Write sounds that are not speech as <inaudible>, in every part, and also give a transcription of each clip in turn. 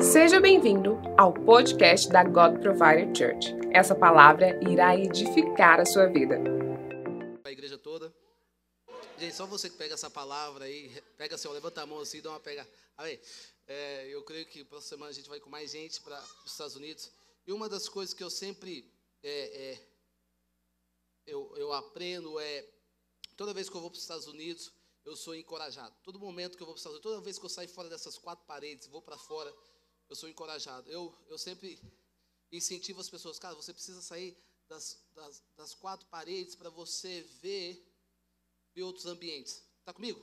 Seja bem-vindo ao podcast da God Provider Church. Essa palavra irá edificar a sua vida. A igreja toda. Gente, só você que pega essa palavra aí, pega assim, ó, levanta a mão assim, dá uma pega. Aí, é, eu creio que próxima semana a gente vai com mais gente para os Estados Unidos. E uma das coisas que eu sempre é, é, eu, eu aprendo é toda vez que eu vou para os Estados Unidos, eu sou encorajado. Todo momento que eu vou para os Estados Unidos, toda vez que eu saio fora dessas quatro paredes, vou para fora, eu sou encorajado. Eu, eu sempre incentivo as pessoas, cara, você precisa sair das, das, das quatro paredes para você ver, ver outros ambientes. Está comigo?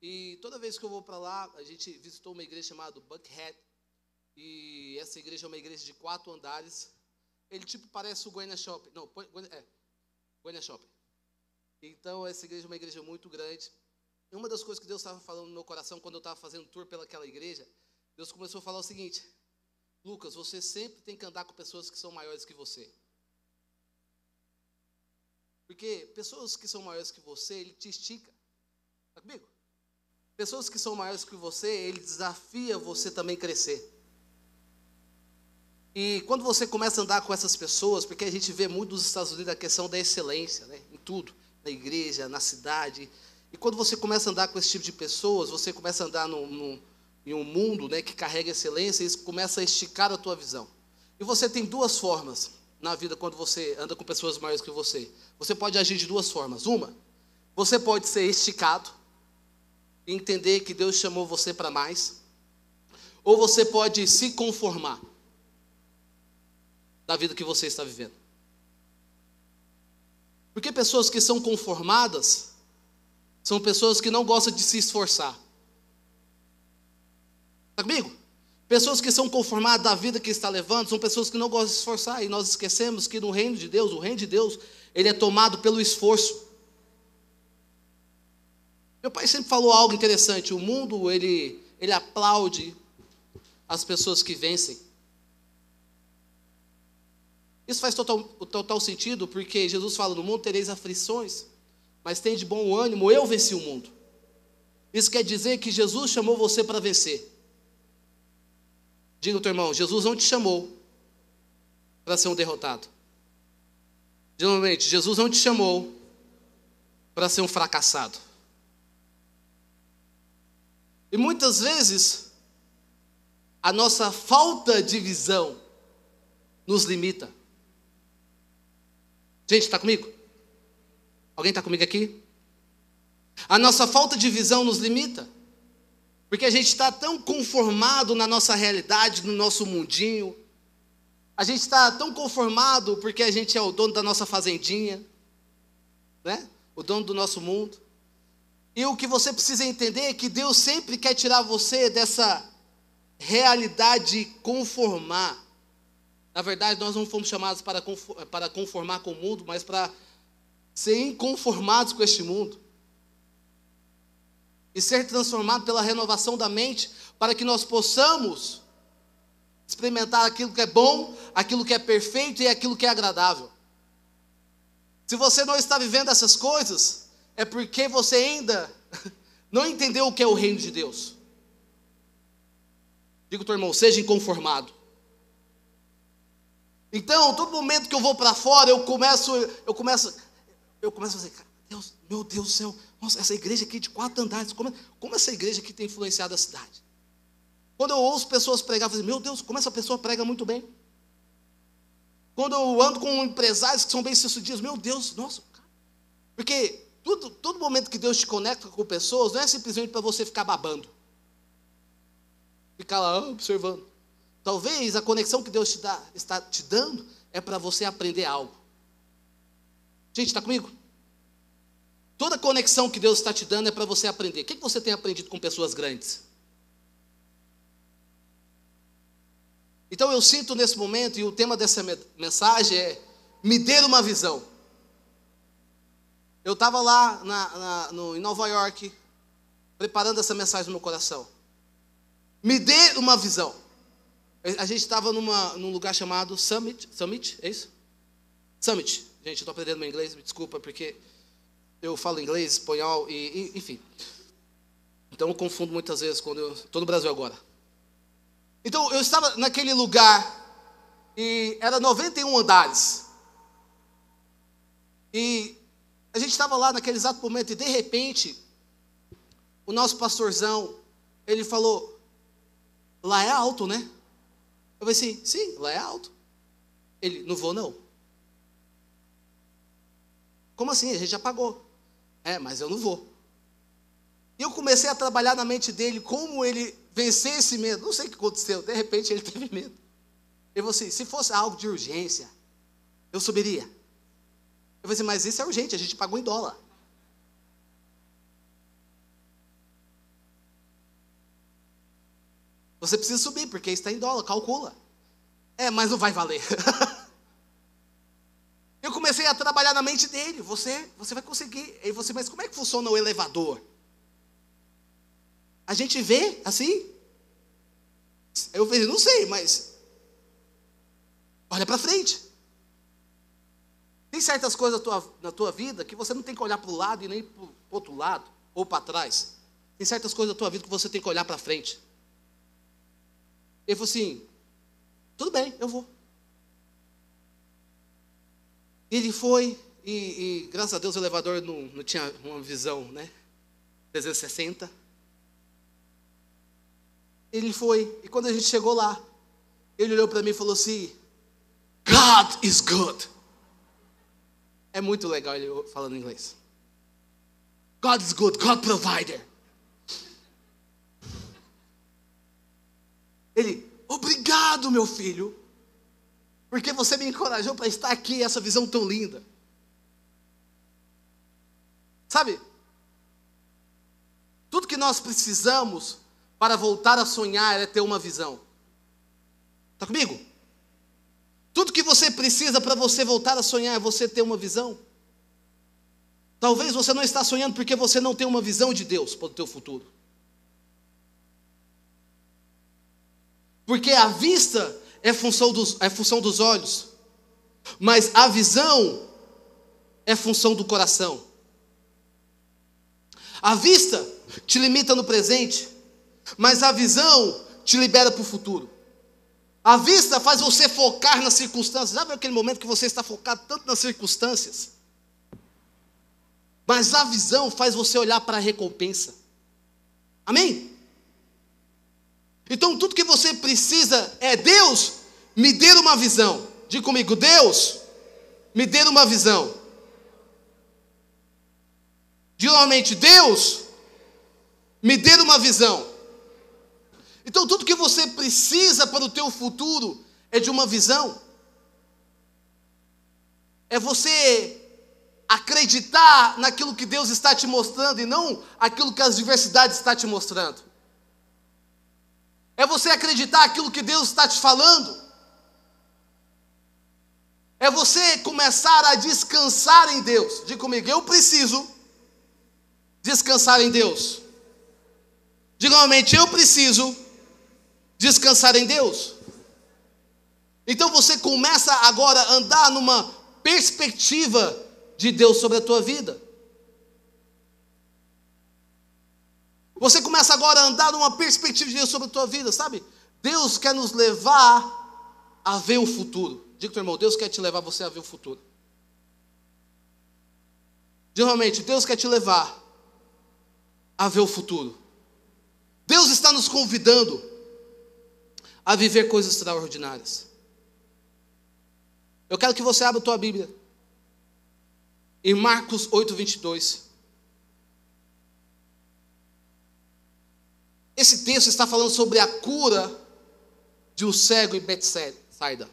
E toda vez que eu vou para lá, a gente visitou uma igreja chamada Buckhead. E essa igreja é uma igreja de quatro andares. Ele tipo parece o Goiânia Shopping. Não, é, Goiânia Shopping. Então, essa igreja é uma igreja muito grande. E uma das coisas que Deus estava falando no meu coração quando eu estava fazendo tour pelaquela igreja, Deus começou a falar o seguinte: Lucas, você sempre tem que andar com pessoas que são maiores que você. Porque pessoas que são maiores que você, ele te estica. Está comigo? Pessoas que são maiores que você, ele desafia você também crescer. E quando você começa a andar com essas pessoas, porque a gente vê muito nos Estados Unidos a questão da excelência, né, em tudo, na igreja, na cidade. E quando você começa a andar com esse tipo de pessoas, você começa a andar no, no em um mundo né, que carrega excelência, isso começa a esticar a tua visão. E você tem duas formas na vida quando você anda com pessoas maiores que você. Você pode agir de duas formas. Uma, você pode ser esticado e entender que Deus chamou você para mais. Ou você pode se conformar da vida que você está vivendo. Porque pessoas que são conformadas são pessoas que não gostam de se esforçar. Está comigo? Pessoas que são conformadas da vida que está levando são pessoas que não gostam de esforçar. E nós esquecemos que no reino de Deus, o reino de Deus, ele é tomado pelo esforço. Meu pai sempre falou algo interessante. O mundo, ele, ele aplaude as pessoas que vencem. Isso faz total, total sentido, porque Jesus fala: no mundo tereis aflições, mas tem de bom ânimo, eu venci o mundo. Isso quer dizer que Jesus chamou você para vencer. Diga ao teu irmão: Jesus não te chamou para ser um derrotado. Geralmente, Jesus não te chamou para ser um fracassado. E muitas vezes, a nossa falta de visão nos limita. Gente, está comigo? Alguém está comigo aqui? A nossa falta de visão nos limita. Porque a gente está tão conformado na nossa realidade, no nosso mundinho. A gente está tão conformado porque a gente é o dono da nossa fazendinha, né? O dono do nosso mundo. E o que você precisa entender é que Deus sempre quer tirar você dessa realidade conformar. Na verdade, nós não fomos chamados para conformar com o mundo, mas para ser inconformados com este mundo e ser transformado pela renovação da mente, para que nós possamos experimentar aquilo que é bom, aquilo que é perfeito e aquilo que é agradável. Se você não está vivendo essas coisas, é porque você ainda <laughs> não entendeu o que é o reino de Deus. Digo, teu irmão, seja inconformado. Então, todo momento que eu vou para fora, eu começo, eu começo, eu começo a fazer, Deus, meu Deus do céu, nossa, essa igreja aqui de quatro andares, como, como essa igreja aqui tem influenciado a cidade? Quando eu ouço pessoas pregar, eu falo, meu Deus, como essa pessoa prega muito bem. Quando eu ando com empresários que são bem-sucedidos, meu Deus, nossa, porque tudo, todo momento que Deus te conecta com pessoas, não é simplesmente para você ficar babando. Ficar lá observando. Talvez a conexão que Deus te dá, está te dando é para você aprender algo. Gente, está comigo? Toda conexão que Deus está te dando é para você aprender. O que você tem aprendido com pessoas grandes? Então eu sinto nesse momento, e o tema dessa mensagem é: me dê uma visão. Eu estava lá na, na, no, em Nova York, preparando essa mensagem no meu coração. Me dê uma visão. A gente estava num lugar chamado Summit. Summit, é isso? Summit. Gente, estou aprendendo meu inglês, me desculpa, porque eu falo inglês, espanhol, e, e, enfim. Então eu confundo muitas vezes quando eu estou no Brasil agora. Então eu estava naquele lugar e era 91 andares. E a gente estava lá naquele exato momento e de repente o nosso pastorzão, ele falou: "Lá é alto, né?" Eu falei assim: "Sim, lá é alto." Ele: "Não vou não." Como assim? A gente já pagou. É, mas eu não vou. E eu comecei a trabalhar na mente dele como ele vencer esse medo. Não sei o que aconteceu, de repente ele <laughs> teve medo. Ele falou assim: se fosse algo de urgência, eu subiria. Eu falei assim, mas isso é urgente, a gente pagou em dólar. Você precisa subir, porque está em dólar, calcula. É, mas não vai valer. <laughs> eu comecei a trabalhar na mente dele. Você, você vai conseguir. Aí você, mas como é que funciona o elevador? A gente vê assim? Eu falei, não sei, mas olha para frente. Tem certas coisas na tua, na tua vida que você não tem que olhar para o lado e nem para o outro lado, ou para trás. Tem certas coisas na tua vida que você tem que olhar para frente. Ele falou assim: tudo bem, eu vou. Ele foi, e, e graças a Deus o elevador não, não tinha uma visão, né? 360. Ele foi, e quando a gente chegou lá, ele olhou para mim e falou assim: God is good. É muito legal ele falando inglês. God is good, God provider. Ele, obrigado, meu filho, porque você me encorajou para estar aqui, essa visão tão linda. Sabe? Tudo que nós precisamos para voltar a sonhar é ter uma visão. Está comigo? Tudo que você precisa para você voltar a sonhar é você ter uma visão. Talvez você não está sonhando porque você não tem uma visão de Deus para o teu futuro. Porque a vista é função dos, é função dos olhos, mas a visão é função do coração. A vista te limita no presente, mas a visão te libera para o futuro. A vista faz você focar nas circunstâncias. Viu aquele momento que você está focado tanto nas circunstâncias? Mas a visão faz você olhar para a recompensa. Amém? Então tudo que você precisa é Deus me dê uma visão. Diga comigo, Deus me dê uma visão. Diga novamente, Deus me dê uma visão. Então tudo que você precisa para o teu futuro é de uma visão. É você acreditar naquilo que Deus está te mostrando e não aquilo que as diversidades está te mostrando. É você acreditar aquilo que Deus está te falando. É você começar a descansar em Deus. Diga comigo, eu preciso descansar em Deus. Diga novamente, eu preciso descansar em Deus. Então você começa agora a andar numa perspectiva de Deus sobre a tua vida. Você começa agora a andar numa perspectiva de Deus sobre a tua vida, sabe? Deus quer nos levar a ver o futuro. Diga o irmão, Deus quer te levar você a ver o futuro. Geralmente, Deus quer te levar a ver o futuro. Deus está nos convidando a viver coisas extraordinárias. Eu quero que você abra a tua Bíblia. Em Marcos 8, 22. Esse texto está falando sobre a cura de um cego em Betsaida.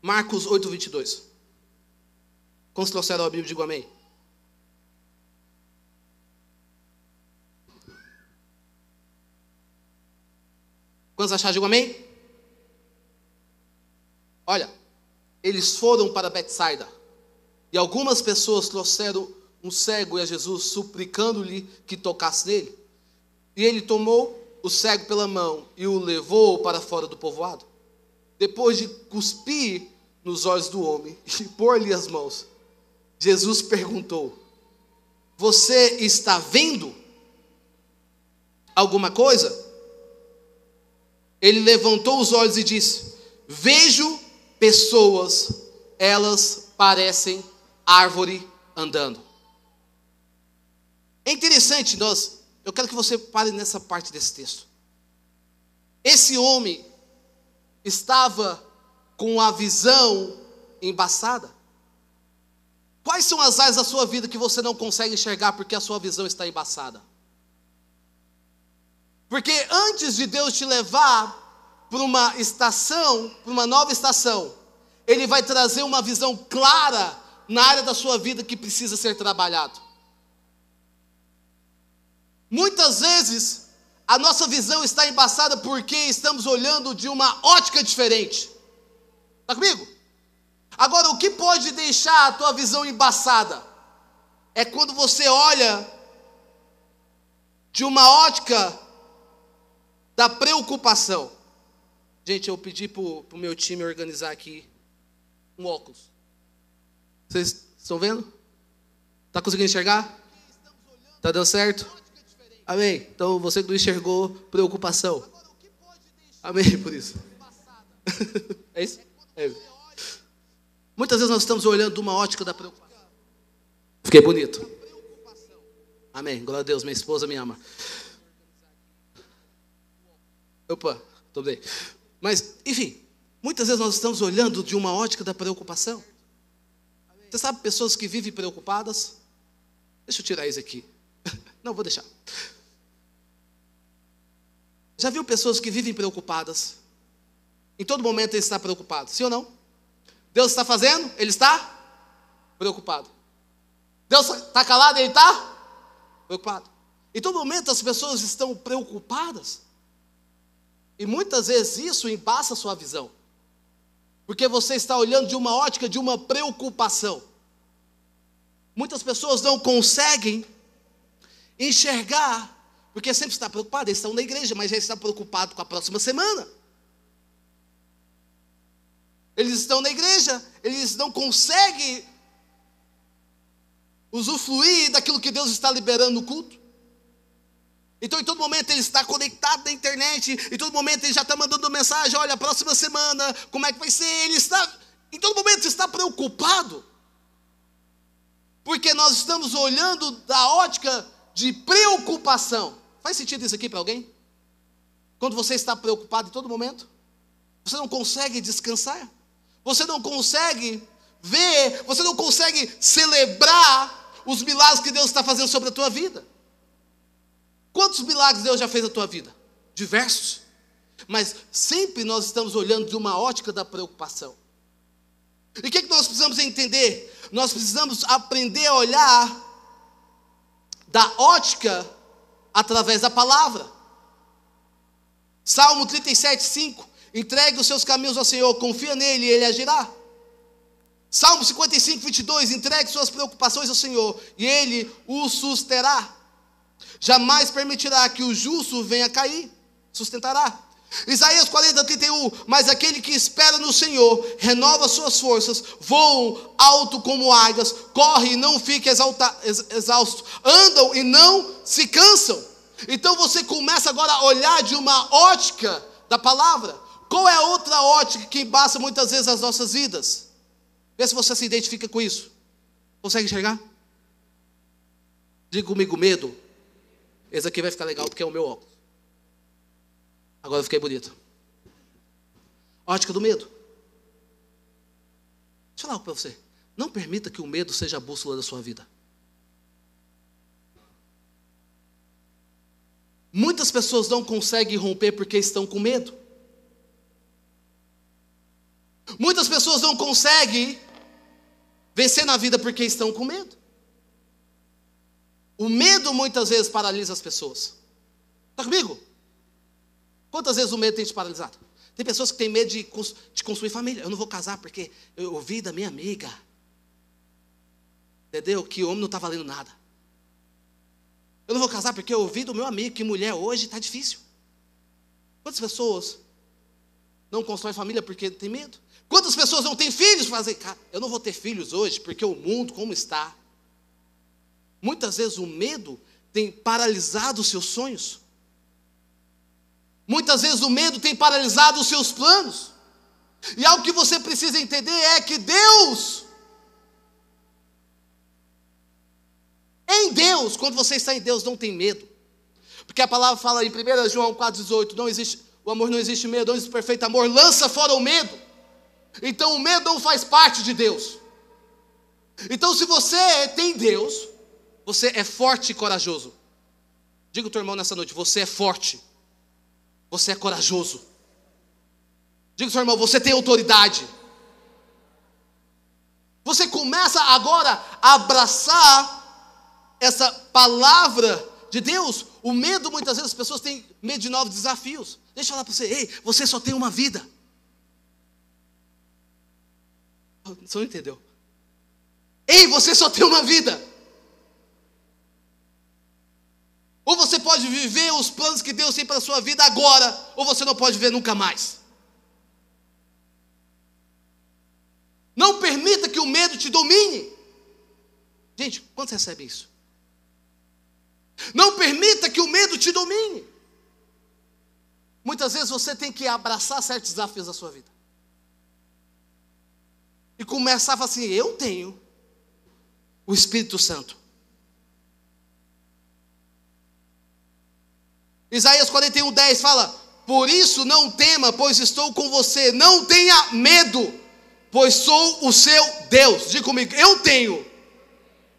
Marcos 8, 22. Quando trouxeram a Bíblia, digo amém. Quantos acharam? Digo amém? Olha, eles foram para Betsaida. E algumas pessoas trouxeram um cego a Jesus, suplicando-lhe que tocasse nele. E ele tomou o cego pela mão e o levou para fora do povoado. Depois de cuspir nos olhos do homem <laughs> e pôr-lhe as mãos, Jesus perguntou: Você está vendo? alguma coisa? Ele levantou os olhos e disse: Vejo pessoas, elas parecem árvore andando. É interessante, nós, eu quero que você pare nessa parte desse texto. Esse homem estava com a visão embaçada. Quais são as áreas da sua vida que você não consegue enxergar porque a sua visão está embaçada? Porque antes de Deus te levar para uma estação, para uma nova estação, Ele vai trazer uma visão clara na área da sua vida que precisa ser trabalhado. Muitas vezes a nossa visão está embaçada porque estamos olhando de uma ótica diferente. Está comigo? Agora, o que pode deixar a tua visão embaçada? É quando você olha de uma ótica da preocupação. Gente, eu pedi para o meu time organizar aqui um óculos. Vocês estão vendo? Está conseguindo enxergar? Está dando certo? Amém. Então você não enxergou, preocupação. Amém <laughs> por isso. é isso? É. Muitas vezes nós estamos olhando de uma ótica da preocupação. Fiquei bonito. Amém. Glória a Deus, minha esposa me ama. Opa, estou bem. Mas, enfim, muitas vezes nós estamos olhando de uma ótica da preocupação. Você sabe pessoas que vivem preocupadas? Deixa eu tirar isso aqui. <laughs> Não, vou deixar. Já viu pessoas que vivem preocupadas? Em todo momento ele está preocupado, sim ou não? Deus está fazendo, ele está preocupado. Deus está calado, ele está preocupado. Em todo momento as pessoas estão preocupadas. E muitas vezes isso embaça a sua visão. Porque você está olhando de uma ótica de uma preocupação. Muitas pessoas não conseguem enxergar, porque sempre está preocupado, eles estão na igreja, mas já está preocupado com a próxima semana. Eles estão na igreja, eles não conseguem usufruir daquilo que Deus está liberando no culto. Então, em todo momento, ele está conectado na internet, em todo momento, ele já está mandando mensagem: olha, próxima semana, como é que vai ser? Ele está, em todo momento, está preocupado, porque nós estamos olhando da ótica de preocupação. Faz sentido isso aqui para alguém? Quando você está preocupado em todo momento, você não consegue descansar, você não consegue ver, você não consegue celebrar os milagres que Deus está fazendo sobre a tua vida. Quantos milagres Deus já fez na tua vida? Diversos. Mas sempre nós estamos olhando de uma ótica da preocupação. E o que, é que nós precisamos entender? Nós precisamos aprender a olhar da ótica através da palavra. Salmo 37, 5. Entregue os seus caminhos ao Senhor, confia nele e ele agirá. Salmo 55, 22. Entregue suas preocupações ao Senhor e ele o susterá. Jamais permitirá que o justo venha cair, sustentará. Isaías 40, 31. Mas aquele que espera no Senhor renova suas forças, voam alto como águias, corre e não fica exalta, exausto, andam e não se cansam. Então você começa agora a olhar de uma ótica da palavra. Qual é a outra ótica que embaça muitas vezes as nossas vidas? Vê se você se identifica com isso. Consegue enxergar? Diga comigo, medo. Esse aqui vai ficar legal porque é o meu óculos. Agora eu fiquei bonito. Ótica do medo. Deixa eu falar para você. Não permita que o medo seja a bússola da sua vida. Muitas pessoas não conseguem romper porque estão com medo. Muitas pessoas não conseguem vencer na vida porque estão com medo. O medo muitas vezes paralisa as pessoas. Está comigo? Quantas vezes o medo tem te paralisado? Tem pessoas que têm medo de, de construir família. Eu não vou casar porque eu ouvi da minha amiga. Entendeu? Que homem não está valendo nada. Eu não vou casar porque eu ouvi do meu amigo que mulher hoje está difícil. Quantas pessoas não constroem família porque tem medo? Quantas pessoas não têm filhos? Fazem, cara, eu não vou ter filhos hoje porque o mundo como está. Muitas vezes o medo tem paralisado os seus sonhos. Muitas vezes o medo tem paralisado os seus planos. E algo que você precisa entender é que Deus, em Deus, quando você está em Deus, não tem medo. Porque a palavra fala em 1 João 4,18: não existe, o amor não existe medo, não existe perfeito amor, lança fora o medo. Então o medo não faz parte de Deus. Então, se você tem Deus, você é forte e corajoso. Diga o teu irmão nessa noite: você é forte, você é corajoso. Diga seu irmão: você tem autoridade. Você começa agora a abraçar essa palavra de Deus. O medo, muitas vezes, as pessoas têm medo de novos desafios. Deixa eu falar para você: ei, você só tem uma vida. Você não entendeu? Ei, você só tem uma vida. Ou você pode viver os planos que Deus tem para a sua vida agora, ou você não pode ver nunca mais. Não permita que o medo te domine. Gente, quantos recebem isso? Não permita que o medo te domine. Muitas vezes você tem que abraçar certos desafios da sua vida. E começar a falar assim: eu tenho o Espírito Santo. Isaías 41, 10 fala: Por isso não tema, pois estou com você. Não tenha medo, pois sou o seu Deus. Diga comigo: Eu tenho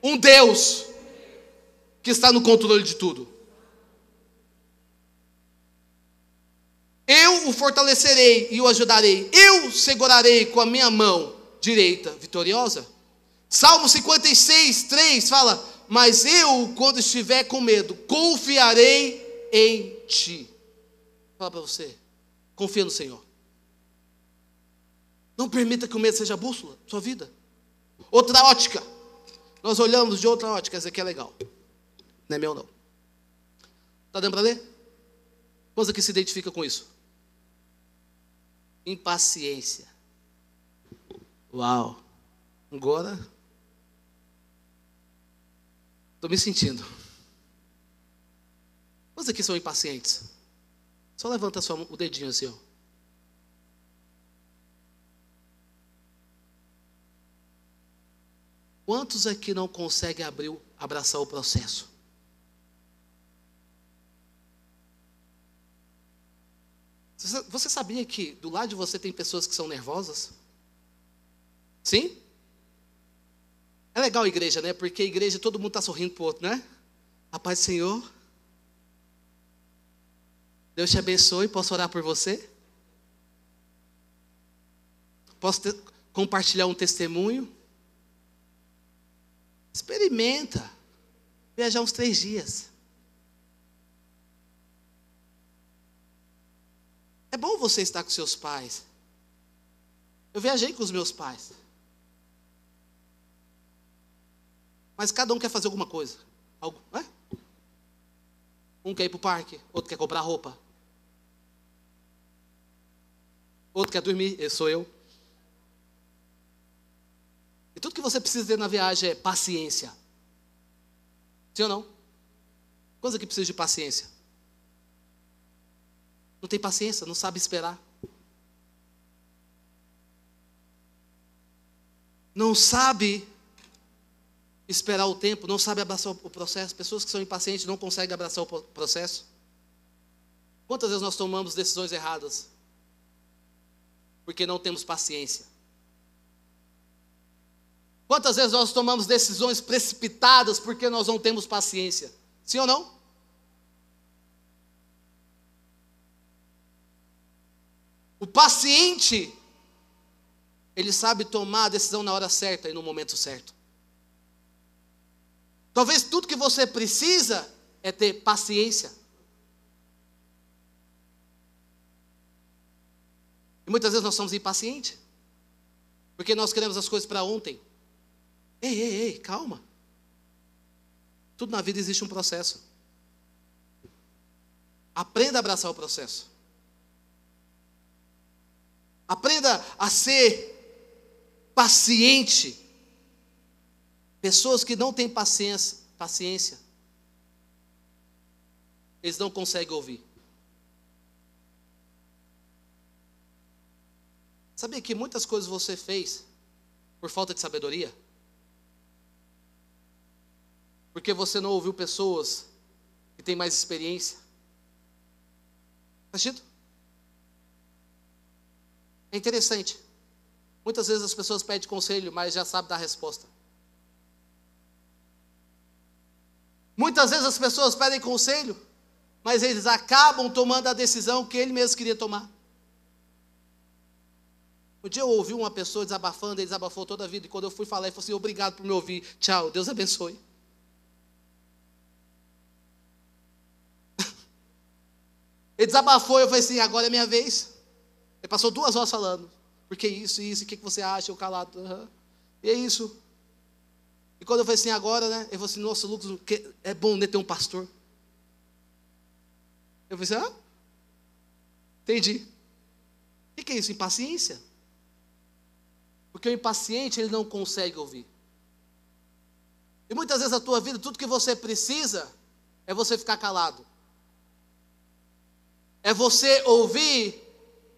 um Deus que está no controle de tudo. Eu o fortalecerei e o ajudarei. Eu segurarei com a minha mão direita vitoriosa. Salmo 56, 3 fala: Mas eu, quando estiver com medo, confiarei em ti. Fala para você, confia no Senhor. Não permita que o medo seja a bússola da sua vida. Outra ótica. Nós olhamos de outra ótica, essa aqui é legal. Não é meu não. Está dando para ler? Quantos aqui se identifica com isso? Impaciência. Uau. Agora estou me sentindo. Quantos aqui são impacientes? Só levanta só o dedinho assim, ó. Quantos aqui não conseguem abrir, abraçar o processo? Você sabia que do lado de você tem pessoas que são nervosas? Sim? É legal a igreja, né? Porque a igreja todo mundo está sorrindo para o outro, né? A paz do Senhor. Deus te abençoe. Posso orar por você? Posso ter, compartilhar um testemunho? Experimenta. Viajar uns três dias. É bom você estar com seus pais. Eu viajei com os meus pais. Mas cada um quer fazer alguma coisa. Algo, é? Um quer ir para o parque, outro quer comprar roupa. Outro quer dormir, esse sou eu. E tudo que você precisa ter na viagem é paciência. Sim ou não? Quantos aqui precisam de paciência? Não tem paciência, não sabe esperar. Não sabe esperar o tempo, não sabe abraçar o processo. Pessoas que são impacientes não conseguem abraçar o processo. Quantas vezes nós tomamos decisões erradas? Porque não temos paciência. Quantas vezes nós tomamos decisões precipitadas porque nós não temos paciência? Sim ou não? O paciente, ele sabe tomar a decisão na hora certa e no momento certo. Talvez tudo que você precisa é ter paciência. E muitas vezes nós somos impacientes. Porque nós queremos as coisas para ontem. Ei, ei, ei, calma. Tudo na vida existe um processo. Aprenda a abraçar o processo. Aprenda a ser paciente. Pessoas que não têm paciência, paciência, eles não conseguem ouvir. Sabia que muitas coisas você fez por falta de sabedoria? Porque você não ouviu pessoas que têm mais experiência? Faz sentido? É interessante. Muitas vezes as pessoas pedem conselho, mas já sabem dar resposta. Muitas vezes as pessoas pedem conselho, mas eles acabam tomando a decisão que ele mesmo queria tomar. Um dia eu ouvi uma pessoa desabafando, ele desabafou toda a vida, e quando eu fui falar, ele falou assim: obrigado por me ouvir, tchau, Deus abençoe. <laughs> Ele desabafou, eu falei assim: agora é minha vez. Ele passou duas horas falando, porque isso, isso, o que você acha? Eu calado, uhum. e é isso. E quando eu falei assim, agora, né? Ele falou assim: nossa, Lucas, é bom né, ter um pastor. Eu falei assim: ah, entendi. O que é isso? Impaciência? Porque o impaciente, ele não consegue ouvir. E muitas vezes na tua vida, tudo que você precisa é você ficar calado. É você ouvir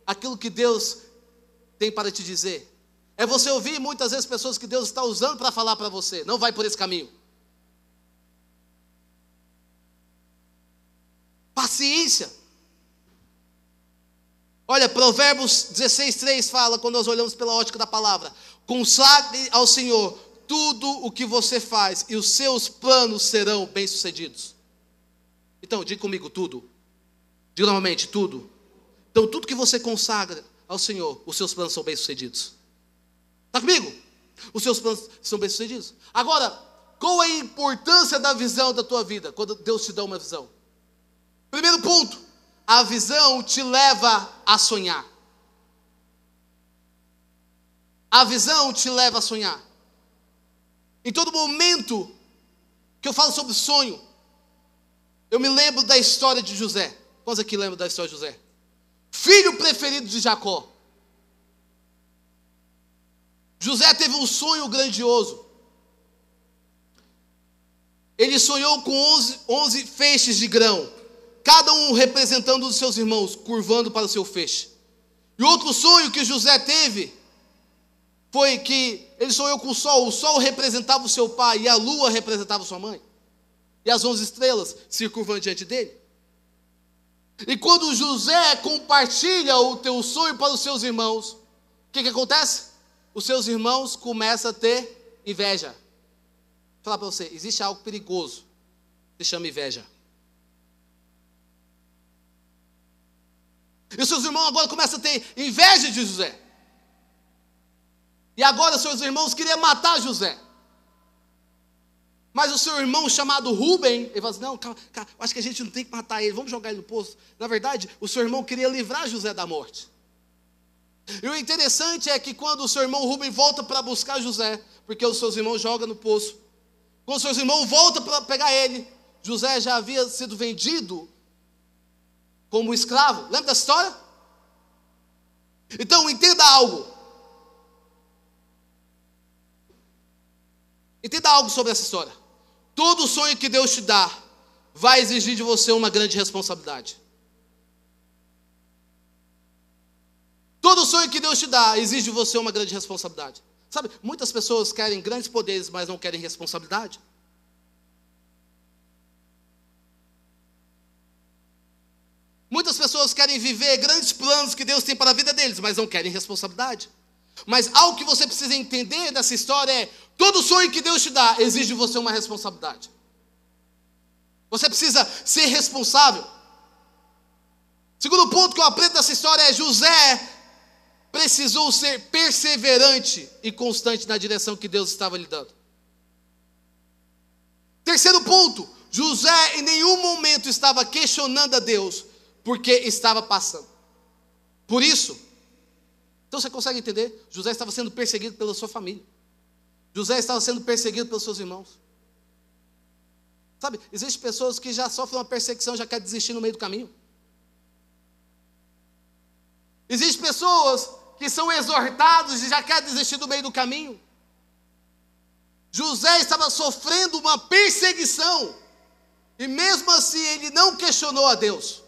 aquilo que Deus tem para te dizer. É você ouvir muitas vezes pessoas que Deus está usando para falar para você. Não vai por esse caminho. Paciência. Olha, Provérbios 16, 3 fala, quando nós olhamos pela ótica da palavra: consagre ao Senhor tudo o que você faz, e os seus planos serão bem-sucedidos. Então, diga comigo tudo. Diga novamente, tudo. Então, tudo que você consagra ao Senhor, os seus planos são bem-sucedidos. Está comigo? Os seus planos são bem-sucedidos. Agora, qual é a importância da visão da tua vida, quando Deus te dá uma visão? Primeiro ponto a visão te leva a sonhar. A visão te leva a sonhar. Em todo momento que eu falo sobre sonho, eu me lembro da história de José. Quantos aqui lembram da história de José? Filho preferido de Jacó. José teve um sonho grandioso. Ele sonhou com 11, 11 feixes de grão cada um representando os seus irmãos, curvando para o seu feixe. E outro sonho que José teve foi que ele sonhou com o sol, o sol representava o seu pai e a lua representava sua mãe. E as onze estrelas se curvam diante dele. E quando José compartilha o teu sonho para os seus irmãos, o que, que acontece? Os seus irmãos começam a ter inveja. Vou falar para você, existe algo perigoso, se chama inveja. E os seus irmãos agora começam a ter inveja de José. E agora seus irmãos queriam matar José. Mas o seu irmão chamado Rubem, ele fala assim: não, calma, acho que a gente não tem que matar ele, vamos jogar ele no poço. Na verdade, o seu irmão queria livrar José da morte. E o interessante é que quando o seu irmão Rubem volta para buscar José, porque os seus irmãos jogam no poço, quando os seus irmãos voltam para pegar ele, José já havia sido vendido como escravo. Lembra dessa história? Então, entenda algo. Entenda algo sobre essa história. Todo sonho que Deus te dá vai exigir de você uma grande responsabilidade. Todo sonho que Deus te dá exige de você uma grande responsabilidade. Sabe, muitas pessoas querem grandes poderes, mas não querem responsabilidade. Muitas pessoas querem viver grandes planos que Deus tem para a vida deles, mas não querem responsabilidade. Mas algo que você precisa entender dessa história é: todo sonho que Deus te dá exige de você uma responsabilidade. Você precisa ser responsável. Segundo ponto que eu aprendo dessa história é: José precisou ser perseverante e constante na direção que Deus estava lhe dando. Terceiro ponto: José em nenhum momento estava questionando a Deus porque estava passando. Por isso, então você consegue entender? José estava sendo perseguido pela sua família. José estava sendo perseguido pelos seus irmãos. Sabe, existem pessoas que já sofrem uma perseguição, já querem desistir no meio do caminho. Existem pessoas que são exortados e já querem desistir do meio do caminho. José estava sofrendo uma perseguição, e mesmo assim ele não questionou a Deus.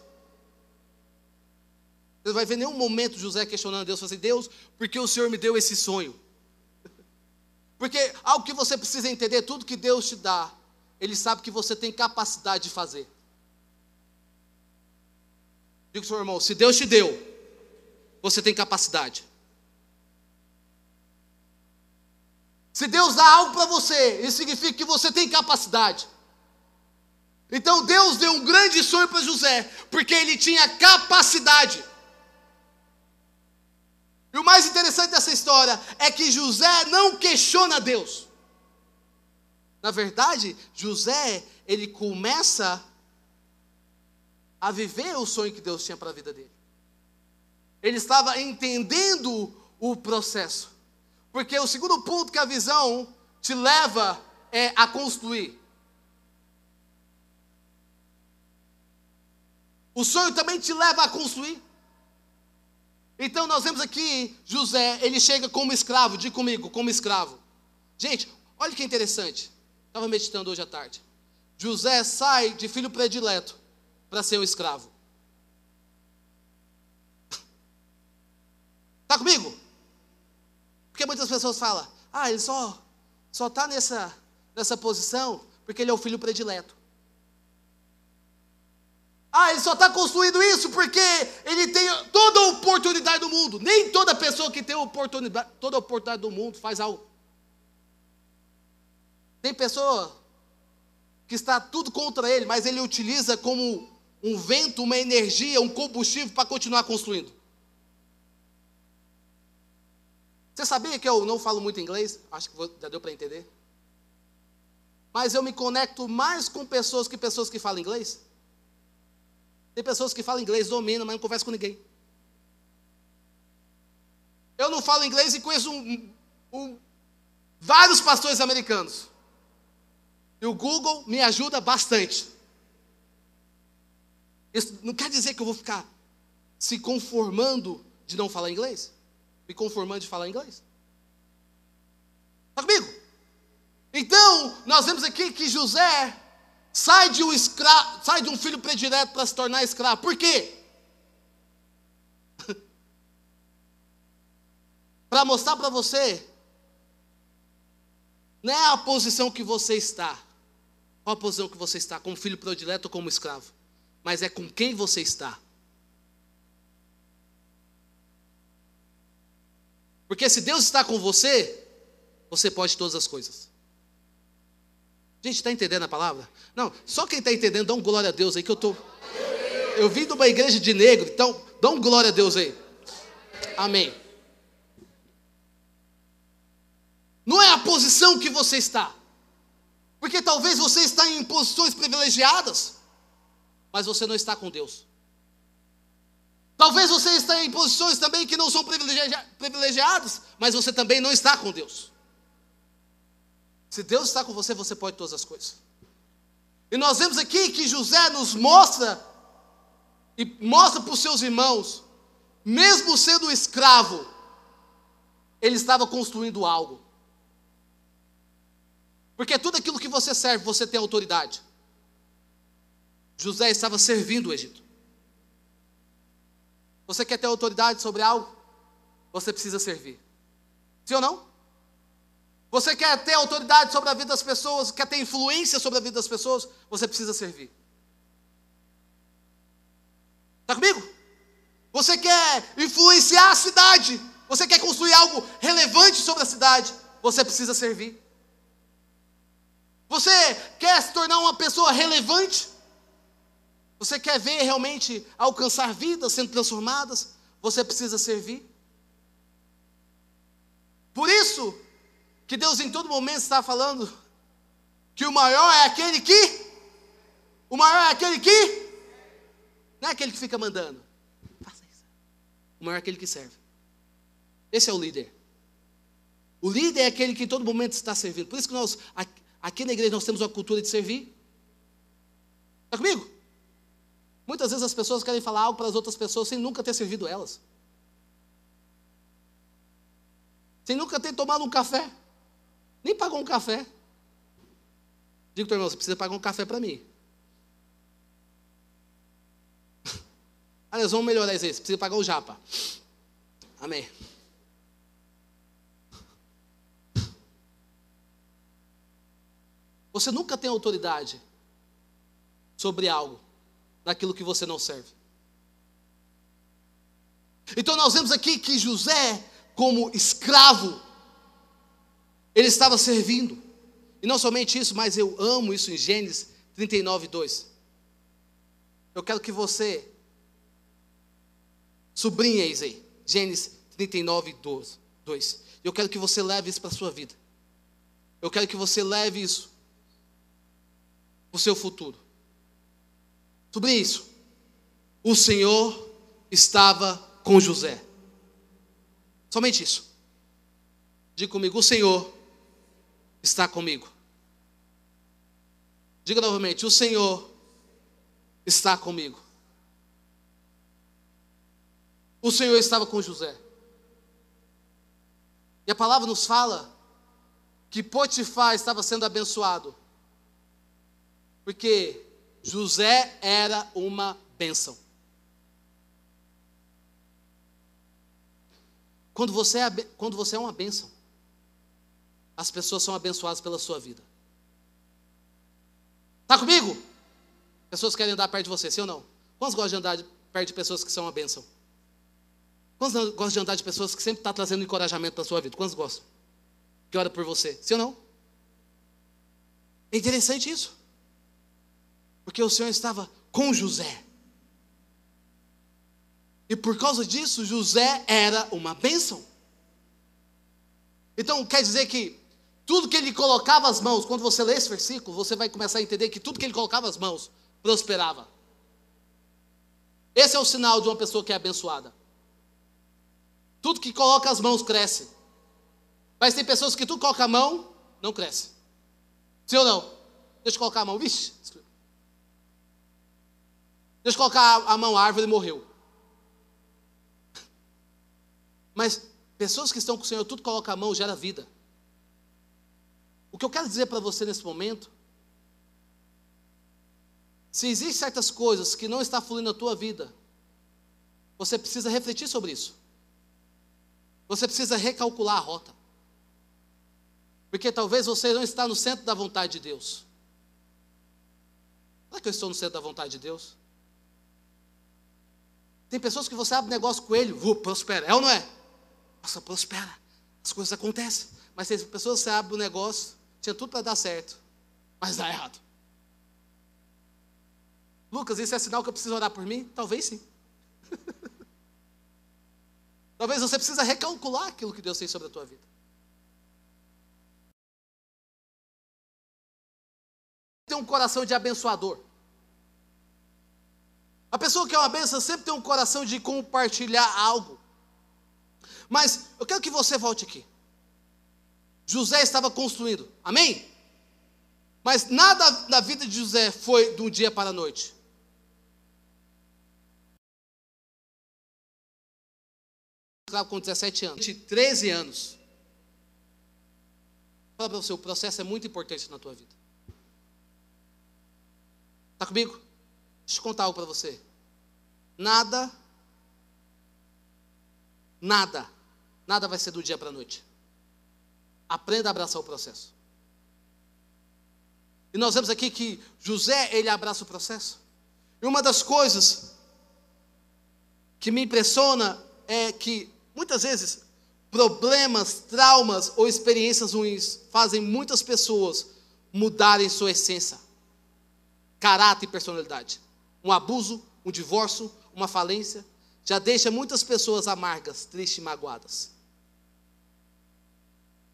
Você vai ver nenhum momento José questionando Deus, falando assim, Deus, por que o Senhor me deu esse sonho? <laughs> Porque algo que você precisa entender, tudo que Deus te dá, Ele sabe que você tem capacidade de fazer. Diga seu irmão, se Deus te deu, você tem capacidade. Se Deus dá algo para você, isso significa que você tem capacidade. Então Deus deu um grande sonho para José, porque ele tinha capacidade. E o mais interessante dessa história é que José não questiona Deus. Na verdade, José, ele começa a viver o sonho que Deus tinha para a vida dele. Ele estava entendendo o processo. Porque o segundo ponto que a visão te leva é a construir. O sonho também te leva a construir. Então nós vemos aqui José, ele chega como escravo, diga comigo, como escravo. Gente, olha que interessante. Estava meditando hoje à tarde. José sai de filho predileto para ser um escravo. Está <laughs> comigo? Porque muitas pessoas falam, ah, ele só só está nessa, nessa posição porque ele é o filho predileto. Ah, ele só está construindo isso porque ele tem toda a oportunidade do mundo. Nem toda pessoa que tem oportunidade, toda a oportunidade do mundo faz algo. Tem pessoa que está tudo contra ele, mas ele utiliza como um vento, uma energia, um combustível para continuar construindo. Você sabia que eu não falo muito inglês? Acho que já deu para entender. Mas eu me conecto mais com pessoas que pessoas que falam inglês. Tem pessoas que falam inglês, dominam, mas não conversam com ninguém. Eu não falo inglês e conheço um, um, vários pastores americanos. E o Google me ajuda bastante. Isso não quer dizer que eu vou ficar se conformando de não falar inglês me conformando de falar inglês. Está comigo? Então, nós vemos aqui que José sai de um escravo, sai de um filho predileto para se tornar escravo. Por quê? <laughs> para mostrar para você não é a posição que você está, qual a posição que você está, como filho predileto ou como escravo, mas é com quem você está. Porque se Deus está com você, você pode todas as coisas. Gente, está entendendo a palavra? Não, só quem está entendendo, dá um glória a Deus aí, que eu estou. Eu vim de uma igreja de negro, então dá um glória a Deus aí. Amém. Não é a posição que você está. Porque talvez você está em posições privilegiadas, mas você não está com Deus. Talvez você esteja em posições também que não são privilegiadas, mas você também não está com Deus. Se Deus está com você, você pode todas as coisas. E nós vemos aqui que José nos mostra e mostra para os seus irmãos, mesmo sendo escravo, ele estava construindo algo. Porque tudo aquilo que você serve, você tem autoridade. José estava servindo o Egito. Você quer ter autoridade sobre algo? Você precisa servir. Sim ou não? Você quer ter autoridade sobre a vida das pessoas, quer ter influência sobre a vida das pessoas? Você precisa servir. Está comigo? Você quer influenciar a cidade? Você quer construir algo relevante sobre a cidade? Você precisa servir. Você quer se tornar uma pessoa relevante? Você quer ver realmente alcançar vidas sendo transformadas? Você precisa servir. Por isso que Deus em todo momento está falando que o maior é aquele que o maior é aquele que não é aquele que fica mandando. Faça isso. O maior é aquele que serve. Esse é o líder. O líder é aquele que em todo momento está servindo. Por isso que nós aqui na igreja nós temos uma cultura de servir. Está comigo? Muitas vezes as pessoas querem falar algo para as outras pessoas sem nunca ter servido elas. Sem nunca ter tomado um café. Nem pagou um café. Digo, teu irmão, você precisa pagar um café para mim. <laughs> Aliás, vamos melhorar isso aí. Você precisa pagar o japa. Amém. Você nunca tem autoridade sobre algo, naquilo que você não serve. Então nós vemos aqui que José, como escravo, ele estava servindo. E não somente isso, mas eu amo isso em Gênesis 39, 2. Eu quero que você sublinhe isso aí. Gênesis 39, 2. Eu quero que você leve isso para a sua vida. Eu quero que você leve isso para o seu futuro. Sobre isso. O Senhor estava com José. Somente isso. Diga comigo: o Senhor está comigo. Diga novamente: o Senhor está comigo. O Senhor estava com José. E a palavra nos fala que Potifar estava sendo abençoado, porque José era uma bênção. Quando você, é, quando você é uma bênção, as pessoas são abençoadas pela sua vida. Está comigo? Pessoas querem andar perto de você, sim ou não? Quantos gostam de andar perto de pessoas que são uma bênção? Quantos gostam de andar de pessoas que sempre estão tá trazendo encorajamento para sua vida? Quantos gostam? Que ora por você, sim ou não? É interessante isso. Porque o Senhor estava com José. E por causa disso, José era uma bênção. Então quer dizer que tudo que ele colocava as mãos, quando você lê esse versículo, você vai começar a entender que tudo que ele colocava as mãos prosperava. Esse é o sinal de uma pessoa que é abençoada. Tudo que coloca as mãos cresce. Mas tem pessoas que tudo coloca a mão, não cresce. Sim ou não? Deixa eu colocar a mão, vixe. Deixa eu colocar a mão, a árvore morreu. Mas pessoas que estão com o Senhor, tudo coloca a mão, gera vida. O que eu quero dizer para você nesse momento, se existem certas coisas que não estão fluindo na tua vida, você precisa refletir sobre isso. Você precisa recalcular a rota. Porque talvez você não está no centro da vontade de Deus. Será que eu estou no centro da vontade de Deus? Tem pessoas que você abre negócio com ele, uh, prospera. É ou não é? Nossa, prospera. As coisas acontecem. Mas tem pessoas que você abre um negócio, tinha tudo para dar certo, mas dá errado. Lucas, isso é sinal que eu preciso orar por mim? Talvez sim. <laughs> Talvez você precisa recalcular aquilo que Deus tem sobre a tua vida. Tem um coração de abençoador. A pessoa que é uma benção sempre tem um coração de compartilhar algo. Mas eu quero que você volte aqui. José estava construindo, amém? Mas nada na vida de José foi de um dia para a noite. Escravo com 17 anos, 13 anos. Fala para você, o processo é muito importante na tua vida. Está comigo? Deixa eu contar algo para você. Nada, nada Nada vai ser do dia para a noite. Aprenda a abraçar o processo. E nós vemos aqui que José, ele abraça o processo. E uma das coisas que me impressiona é que muitas vezes problemas, traumas ou experiências ruins fazem muitas pessoas mudarem sua essência, caráter e personalidade. Um abuso, um divórcio, uma falência, já deixa muitas pessoas amargas, tristes e magoadas.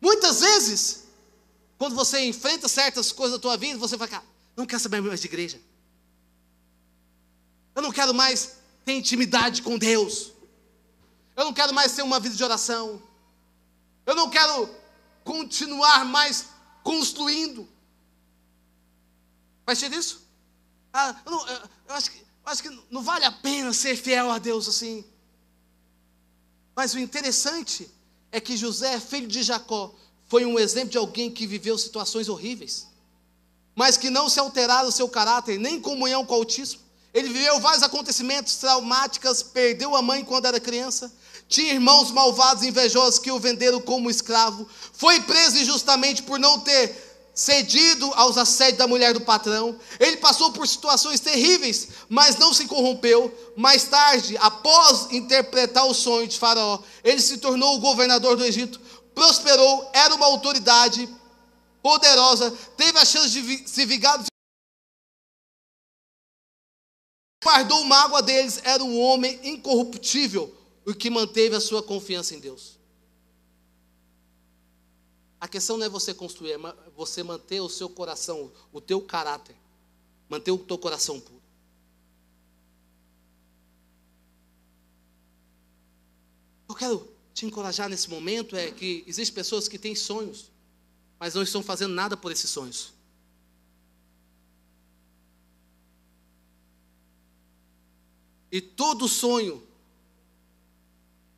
Muitas vezes, quando você enfrenta certas coisas da tua vida, você vai ficar, não quero saber mais de igreja. Eu não quero mais ter intimidade com Deus. Eu não quero mais ter uma vida de oração. Eu não quero continuar mais construindo. Faz sentido isso? Ah, eu, não, eu, eu, acho que, eu acho que não vale a pena ser fiel a Deus assim. Mas o interessante é que José, filho de Jacó, foi um exemplo de alguém que viveu situações horríveis, mas que não se alteraram o seu caráter, nem em comunhão com o Altíssimo. Ele viveu vários acontecimentos traumáticos, perdeu a mãe quando era criança, tinha irmãos malvados e invejosos que o venderam como escravo, foi preso injustamente por não ter cedido aos assédios da mulher do patrão. Ele passou por situações terríveis, mas não se corrompeu. Mais tarde, após interpretar o sonho de Faraó, ele se tornou o governador do Egito, prosperou, era uma autoridade poderosa, teve a chance de se vingar guardou mágoa deles, era um homem incorruptível, o que manteve a sua confiança em Deus. A questão não é você construir, é você manter o seu coração, o teu caráter, manter o teu coração puro. Eu quero te encorajar nesse momento é que existem pessoas que têm sonhos, mas não estão fazendo nada por esses sonhos. E todo sonho,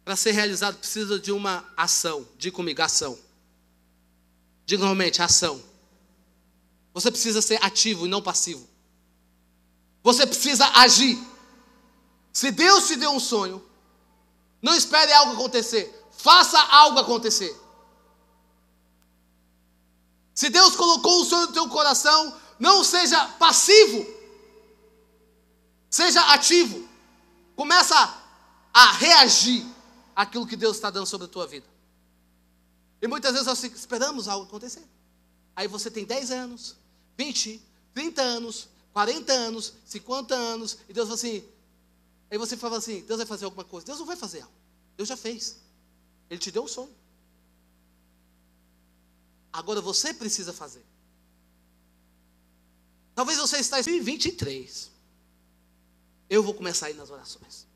para ser realizado, precisa de uma ação. Diga comigo, ação. Diga normalmente, ação. Você precisa ser ativo e não passivo. Você precisa agir. Se Deus te deu um sonho, não espere algo acontecer. Faça algo acontecer. Se Deus colocou um sonho no teu coração, não seja passivo. Seja ativo. Começa a reagir àquilo que Deus está dando sobre a tua vida. E muitas vezes nós esperamos algo acontecer. Aí você tem 10 anos, 20, 30 anos, 40 anos, 50 anos, e Deus fala assim. Aí você fala assim: Deus vai fazer alguma coisa. Deus não vai fazer algo. Deus já fez. Ele te deu um sonho. Agora você precisa fazer. Talvez você está em 2023. Eu vou começar a ir nas orações.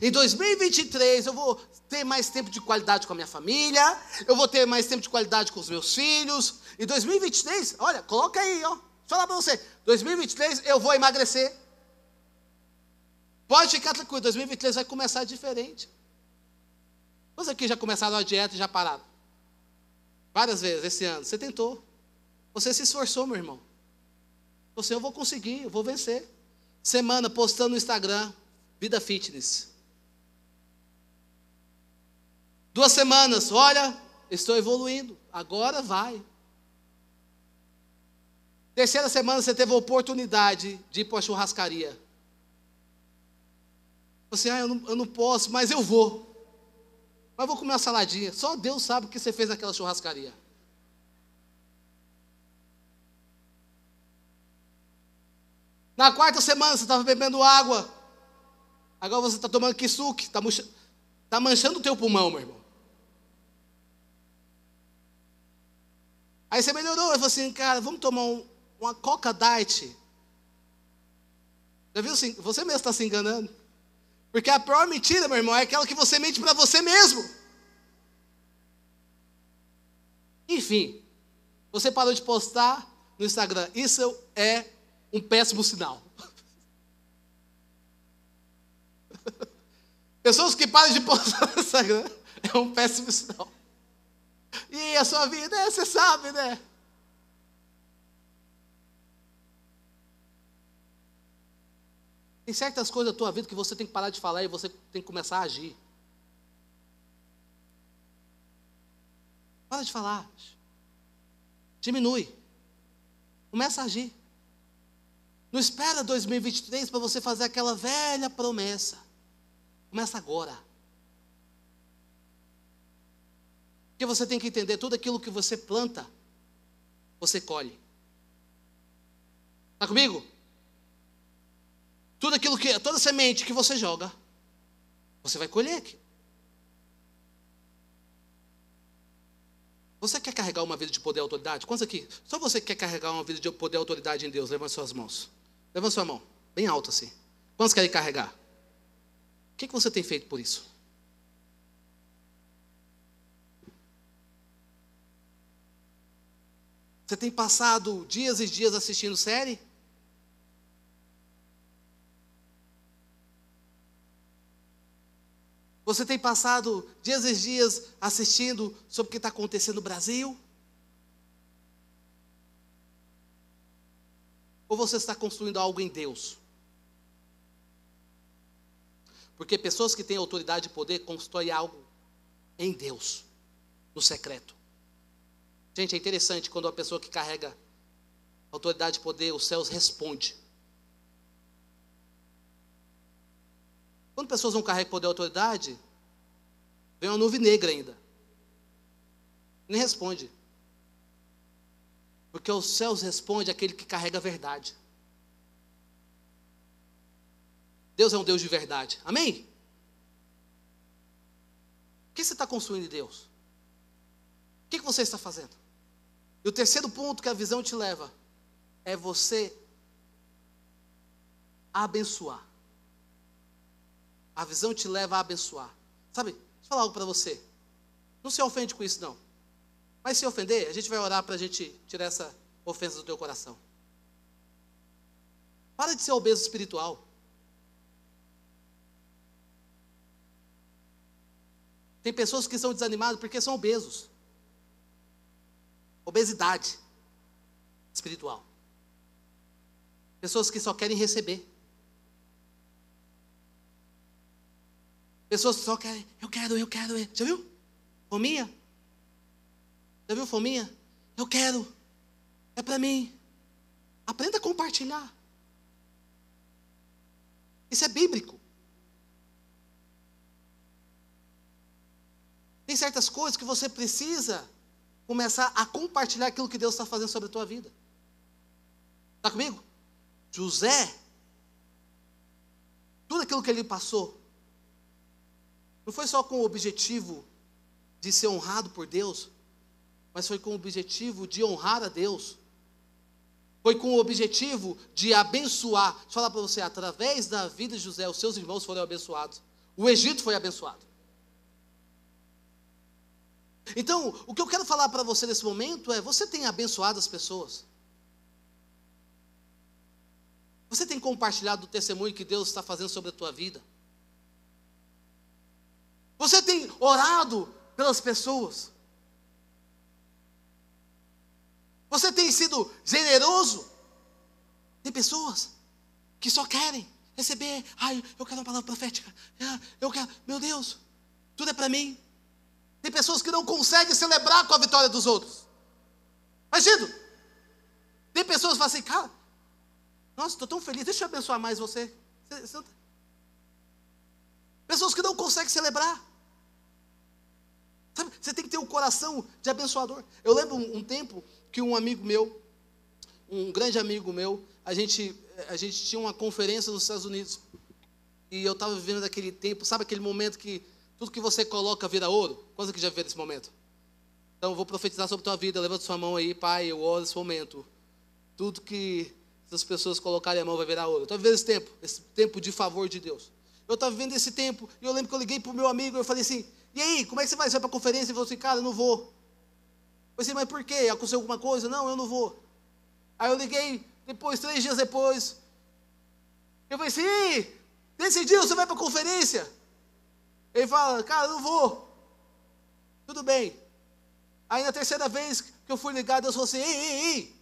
Em 2023 eu vou ter mais tempo de qualidade com a minha família, eu vou ter mais tempo de qualidade com os meus filhos. Em 2023, olha, coloca aí, ó. Falar para você. 2023 eu vou emagrecer. Pode ficar tranquilo, 2023 vai começar diferente. Quantos aqui já começaram a dieta e já pararam? Várias vezes esse ano. Você tentou. Você se esforçou, meu irmão. Você, eu vou conseguir, eu vou vencer. Semana postando no Instagram, vida fitness. Duas semanas, olha, estou evoluindo, agora vai. Terceira semana você teve a oportunidade de ir para a churrascaria. Você, ah, eu não, eu não posso, mas eu vou. Mas vou comer uma saladinha. Só Deus sabe o que você fez naquela churrascaria. Na quarta semana você estava bebendo água. Agora você está tomando kisuke. Está tá manchando o teu pulmão, meu irmão. Aí você melhorou. Falou assim, cara, vamos tomar um, uma Coca Diet. Já viu? Assim? Você mesmo está se enganando. Porque a pior mentira, meu irmão, é aquela que você mente para você mesmo. Enfim, você parou de postar no Instagram. Isso é um péssimo sinal. <laughs> Pessoas que param de postar no Instagram <laughs> é um péssimo sinal. E a sua vida, é, você sabe, né? Tem certas coisas da tua vida que você tem que parar de falar e você tem que começar a agir. Para de falar. Diminui. Começa a agir. Não espera 2023 para você fazer aquela velha promessa. Começa agora. Porque você tem que entender tudo aquilo que você planta, você colhe. Está comigo? Tudo aquilo que, toda semente que você joga, você vai colher aqui. Você quer carregar uma vida de poder e autoridade? Quantos aqui? Só você quer carregar uma vida de poder e autoridade em Deus? Levante suas mãos. Levanta sua mão, bem alto assim. Quantos querem carregar? O que, que você tem feito por isso? Você tem passado dias e dias assistindo série? Você tem passado dias e dias assistindo sobre o que está acontecendo no Brasil? Ou você está construindo algo em Deus? Porque pessoas que têm autoridade e poder constroem algo em Deus, no secreto. Gente, é interessante quando a pessoa que carrega autoridade e poder, os céus responde. Quando pessoas não carregam poder e autoridade, vem uma nuvem negra ainda. Nem responde. Porque os céus responde aquele que carrega a verdade. Deus é um Deus de verdade. Amém? O que você está construindo em Deus? O que você está fazendo? E o terceiro ponto que a visão te leva é você abençoar. A visão te leva a abençoar. Sabe, deixa eu falar algo para você. Não se ofende com isso, não. Mas se ofender, a gente vai orar para a gente tirar essa ofensa do teu coração. Para de ser obeso espiritual. Tem pessoas que são desanimadas porque são obesos. Obesidade espiritual. Pessoas que só querem receber. Pessoas que só querem, eu quero, eu quero. Já viu? Fominha? Já viu fominha? Eu quero. É para mim. Aprenda a compartilhar. Isso é bíblico. Tem certas coisas que você precisa começar a compartilhar aquilo que Deus está fazendo sobre a tua vida. Está comigo? José, tudo aquilo que ele passou, não foi só com o objetivo de ser honrado por Deus, mas foi com o objetivo de honrar a Deus. Foi com o objetivo de abençoar. Deixa eu falar para você, através da vida de José, os seus irmãos foram abençoados. O Egito foi abençoado. Então, o que eu quero falar para você nesse momento é: você tem abençoado as pessoas? Você tem compartilhado o testemunho que Deus está fazendo sobre a tua vida? Você tem orado pelas pessoas? Você tem sido generoso? Tem pessoas que só querem receber. Ai, eu quero uma palavra profética. Ah, eu quero, meu Deus, tudo é para mim. Tem pessoas que não conseguem celebrar com a vitória dos outros. Imagina. Tem pessoas que falam assim, cara, nossa, estou tão feliz, deixa eu abençoar mais você. você Pessoas que não conseguem celebrar. Sabe, você tem que ter um coração de abençoador. Eu lembro um, um tempo que um amigo meu, um grande amigo meu, a gente, a gente tinha uma conferência nos Estados Unidos. E eu estava vivendo naquele tempo, sabe aquele momento que tudo que você coloca vira ouro? Quantos que já viram esse momento? Então eu vou profetizar sobre a tua vida. Levanta sua mão aí, Pai, eu oro esse momento. Tudo que as pessoas colocarem a mão vai virar ouro. Estou vivendo esse tempo, esse tempo de favor de Deus. Eu estava vivendo esse tempo, e eu lembro que eu liguei para o meu amigo, eu falei assim, e aí, como é que você vai? Você vai para a conferência? Ele falou assim, cara, eu não vou. Eu falei assim, mas por quê? Aconteceu alguma coisa? Não, eu não vou. Aí eu liguei, depois, três dias depois, eu falei assim, nesse dia você vai para a conferência? Ele fala, cara, não vou. Tudo bem. Aí na terceira vez que eu fui ligado, Deus falou assim, ei, ei, ei,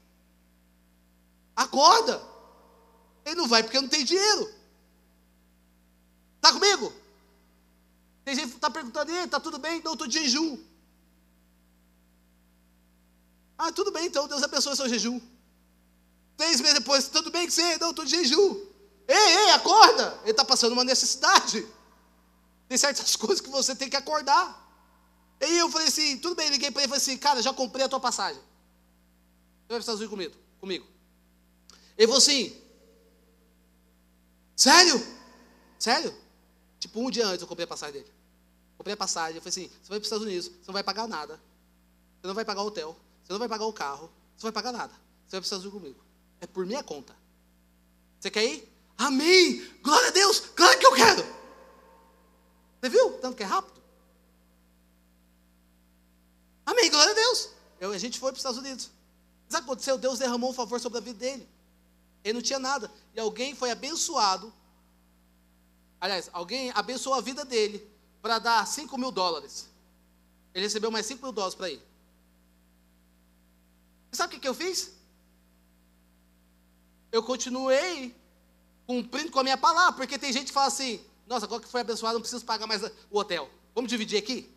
acorda. Ele não vai porque não tem dinheiro. Está comigo? Tem gente que está perguntando, está tudo bem? Não, estou de jejum. Ah, tudo bem então, Deus abençoe seu jejum. Três meses depois, tudo bem que você? Não, estou de jejum. Ei, ei, acorda! Ele está passando uma necessidade. Tem certas <laughs> coisas que você tem que acordar. E eu falei assim, tudo bem, liguei para ele e falei assim, cara, já comprei a tua passagem. Você vai para os Estados Unidos comigo? comigo. Ele falou assim, sério? Sério? Tipo, um dia antes eu comprei a passagem dele. Comprei a passagem, eu falei assim, você vai para os Estados Unidos, você não vai pagar nada. Você não vai pagar o hotel, você não vai pagar o carro, você não vai pagar nada. Você vai para os Estados Unidos comigo. É por minha conta. Você quer ir? Amém! Glória a Deus! Claro que eu quero! Você viu? Tanto que é rápido. Amém, glória a Deus. Eu, a gente foi para os Estados Unidos. Que aconteceu? Deus derramou um favor sobre a vida dele. Ele não tinha nada. E alguém foi abençoado Aliás, alguém abençoou a vida dele para dar 5 mil dólares. Ele recebeu mais 5 mil dólares para ir. E sabe o que, que eu fiz? Eu continuei cumprindo com a minha palavra, porque tem gente que fala assim: Nossa, agora que foi abençoado, não preciso pagar mais o hotel. Vamos dividir aqui?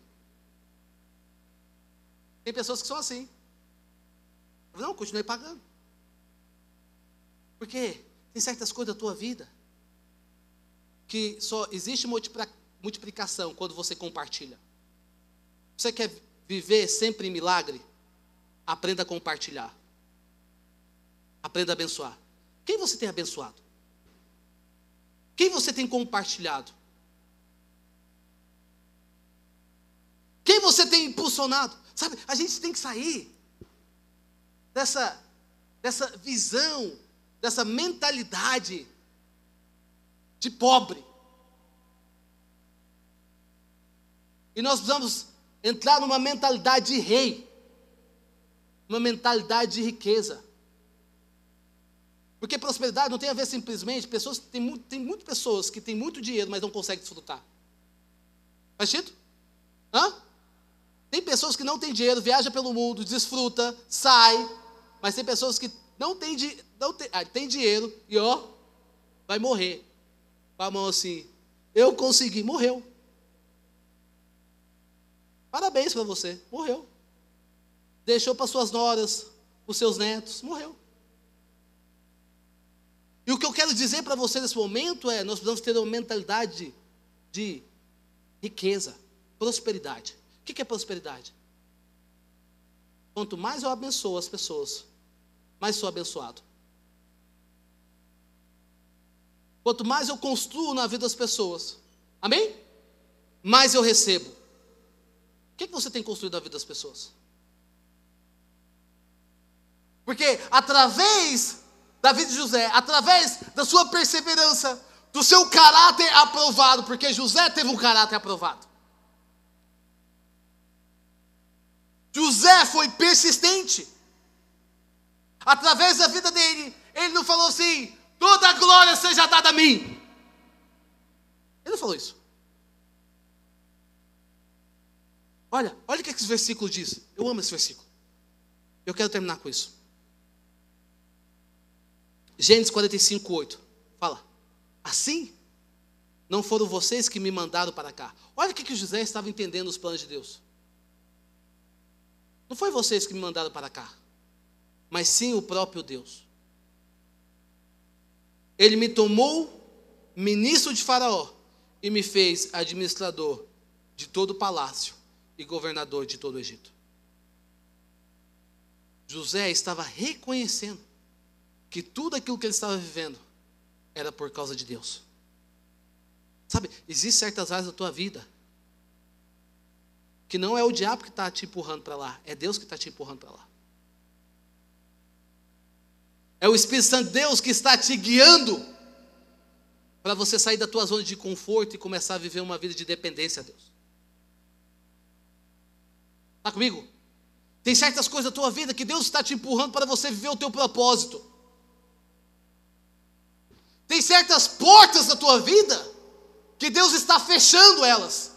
Tem pessoas que são assim. Não, continue pagando. Porque tem certas coisas da tua vida que só existe multiplicação quando você compartilha. Você quer viver sempre em milagre? Aprenda a compartilhar. Aprenda a abençoar. Quem você tem abençoado? Quem você tem compartilhado? Quem você tem impulsionado? Sabe, a gente tem que sair dessa, dessa visão, dessa mentalidade de pobre. E nós precisamos entrar numa mentalidade de rei, uma mentalidade de riqueza. Porque prosperidade não tem a ver simplesmente pessoas tem tem muitas pessoas que têm muito dinheiro, mas não conseguem desfrutar. Faz sentido? Hã? Tem pessoas que não têm dinheiro, viaja pelo mundo, desfruta, sai, mas tem pessoas que não têm, não tem, ah, tem dinheiro e ó, vai morrer. Com a mão assim, eu consegui, morreu. Parabéns para você, morreu. Deixou para suas noras, os seus netos, morreu. E o que eu quero dizer para você nesse momento é: nós precisamos ter uma mentalidade de riqueza, prosperidade. O que é prosperidade? Quanto mais eu abençoo as pessoas, mais sou abençoado. Quanto mais eu construo na vida das pessoas, amém? Mais eu recebo. O que, que você tem construído na vida das pessoas? Porque através da vida de José, através da sua perseverança, do seu caráter aprovado, porque José teve um caráter aprovado. José foi persistente. Através da vida dele, ele não falou assim: toda a glória seja dada a mim. Ele não falou isso. Olha, olha o que esse versículo diz. Eu amo esse versículo. Eu quero terminar com isso. Gênesis 45, 8. Fala. Assim, não foram vocês que me mandaram para cá. Olha o que, que José estava entendendo os planos de Deus. Não foi vocês que me mandaram para cá, mas sim o próprio Deus. Ele me tomou ministro de Faraó e me fez administrador de todo o palácio e governador de todo o Egito. José estava reconhecendo que tudo aquilo que ele estava vivendo era por causa de Deus. Sabe, existem certas áreas da tua vida que não é o diabo que está te empurrando para lá, é Deus que está te empurrando para lá. É o Espírito Santo de Deus que está te guiando para você sair da tua zona de conforto e começar a viver uma vida de dependência a Deus. Está comigo? Tem certas coisas da tua vida que Deus está te empurrando para você viver o teu propósito. Tem certas portas da tua vida que Deus está fechando elas.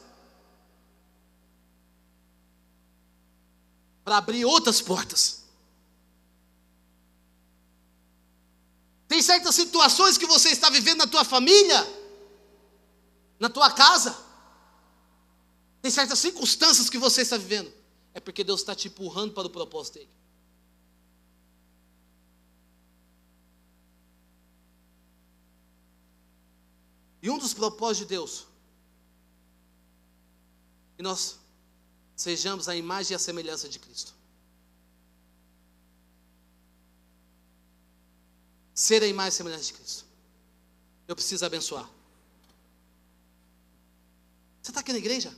Para abrir outras portas. Tem certas situações que você está vivendo na tua família, na tua casa. Tem certas circunstâncias que você está vivendo. É porque Deus está te empurrando para o propósito dele. E um dos propósitos de Deus, que nós sejamos a imagem e a semelhança de Cristo. Ser a imagem e semelhança de Cristo. Eu preciso abençoar. Você está aqui na igreja?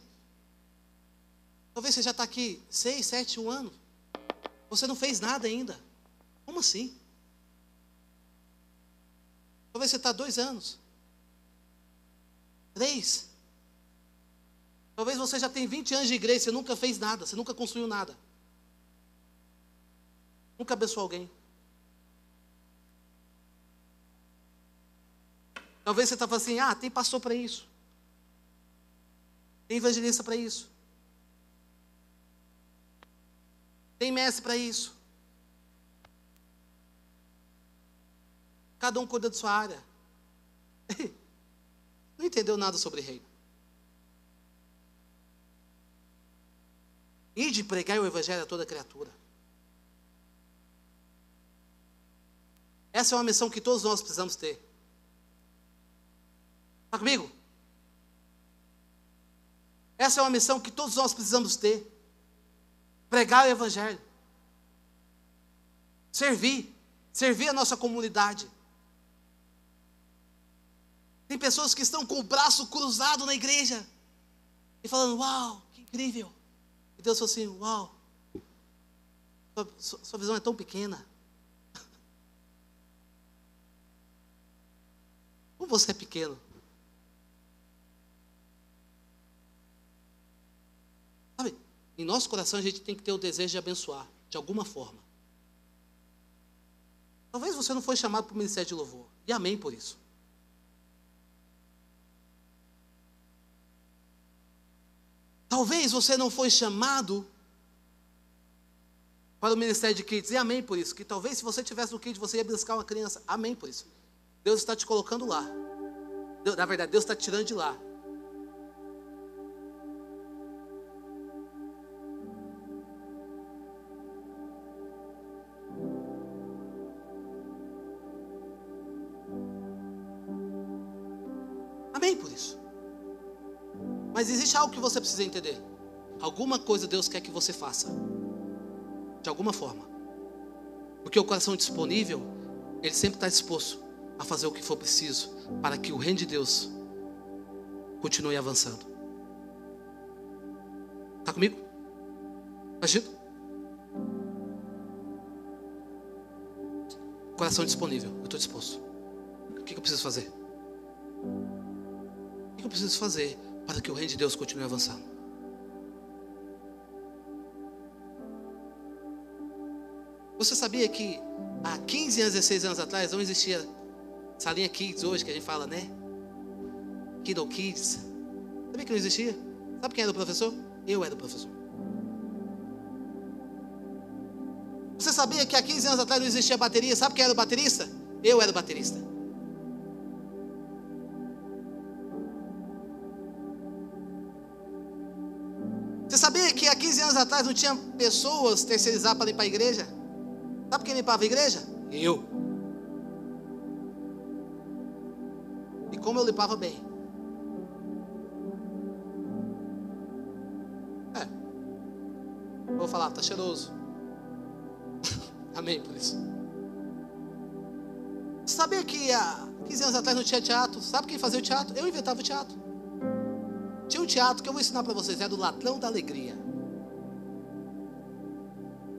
Talvez você já está aqui seis, sete, um ano. Você não fez nada ainda. Como assim? Talvez você está dois anos. Três. Talvez você já tenha 20 anos de igreja, você nunca fez nada, você nunca construiu nada. Nunca abençoou alguém. Talvez você estava assim, ah, tem pastor para isso. Tem evangelista para isso. Tem mestre para isso. Cada um cuida de sua área. <laughs> entendeu nada sobre reino. E de pregar o evangelho a toda criatura. Essa é uma missão que todos nós precisamos ter. Está comigo? Essa é uma missão que todos nós precisamos ter. Pregar o Evangelho. Servir. Servir a nossa comunidade. Tem pessoas que estão com o braço cruzado na igreja e falando: Uau, que incrível. E Deus falou assim: Uau, sua, sua visão é tão pequena. <laughs> Como você é pequeno. Sabe, em nosso coração a gente tem que ter o desejo de abençoar, de alguma forma. Talvez você não foi chamado para o ministério de louvor. E amém por isso. Talvez você não foi chamado para o ministério de kids. E amém por isso. Que talvez se você tivesse no kids, você ia buscar uma criança. Amém por isso. Deus está te colocando lá. Na verdade, Deus está te tirando de lá. Existe algo que você precisa entender. Alguma coisa Deus quer que você faça. De alguma forma. Porque o coração disponível, ele sempre está disposto a fazer o que for preciso para que o reino de Deus continue avançando. Está comigo? Imagina. Coração disponível, eu estou disposto. O que eu preciso fazer? O que eu preciso fazer para que o reino de Deus continue avançando? Você sabia que há 15 anos, 16 anos atrás não existia Salinha Kids hoje, que a gente fala, né? Kiddo Kids. Sabia que não existia? Sabe quem era o professor? Eu era o professor. Você sabia que há 15 anos atrás não existia bateria? Sabe quem era o baterista? Eu era o baterista. 15 anos atrás não tinha pessoas terceirizadas para limpar a igreja? Sabe quem limpava a igreja? Eu. como eu limpava bem. É. Vou falar, tá cheiroso. <laughs> Amém por isso. Sabia que há 15 anos atrás não tinha teatro? Sabe quem fazia o teatro? Eu inventava o teatro. Tinha um teatro que eu vou ensinar para vocês, é do Ladrão da Alegria.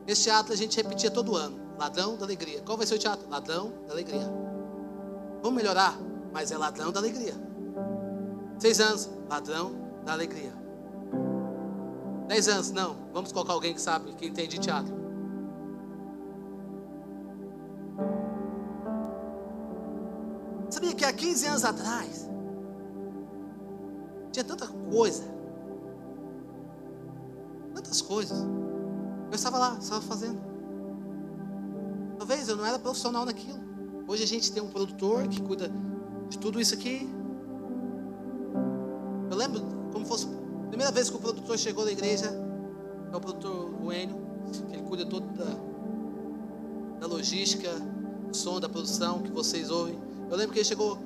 Esse teatro a gente repetia todo ano. Ladrão da Alegria. Qual vai ser o teatro? Ladrão da Alegria. Vamos melhorar? mas é ladrão da alegria. Seis anos, ladrão da alegria. Dez anos, não. Vamos colocar alguém que sabe, que entende teatro. Sabia que há 15 anos atrás tinha tanta coisa, tantas coisas. Eu estava lá, estava fazendo. Talvez eu não era profissional naquilo. Hoje a gente tem um produtor que cuida de tudo isso aqui. Eu lembro como fosse a primeira vez que o produtor chegou na igreja, é o produtor Enio, que ele cuida todo da, da logística, do som, da produção que vocês ouvem. Eu lembro que ele chegou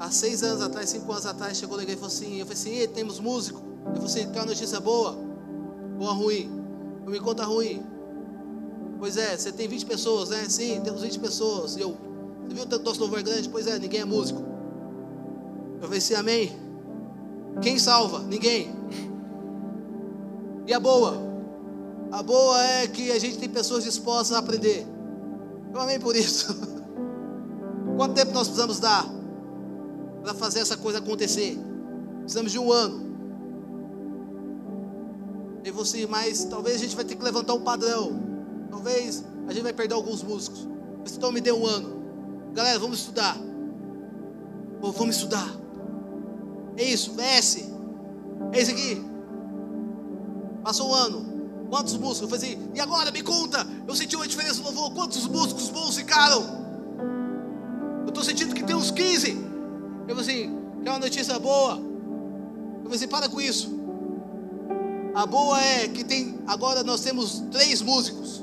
há seis anos atrás, cinco anos atrás, chegou na igreja e falou assim, eu falei assim, temos músico. Ele falou assim, quer uma notícia boa? Boa ruim? Me conta ruim. Pois é, você tem 20 pessoas, né? Sim, temos 20 pessoas. E eu, você viu tanto nosso louvor grande? Pois é, ninguém é músico. Eu falei assim, amém. Quem salva? Ninguém. E a boa? A boa é que a gente tem pessoas dispostas a aprender. Eu amei por isso. <laughs> Quanto tempo nós precisamos dar para fazer essa coisa acontecer? Precisamos de um ano. E você, mas talvez a gente vai ter que levantar um padrão. Talvez a gente vai perder alguns músicos. Mas então me dê um ano. Galera, vamos estudar. Vamos estudar. É isso, S. É isso aqui. Passou um ano. Quantos músicos? Eu falei assim, e agora me conta. Eu senti uma diferença no louvor. Quantos músicos bons ficaram? Eu estou sentindo que tem uns 15. Eu falei assim, Quer uma notícia boa? Eu falei assim, para com isso. A boa é que tem agora nós temos três músicos.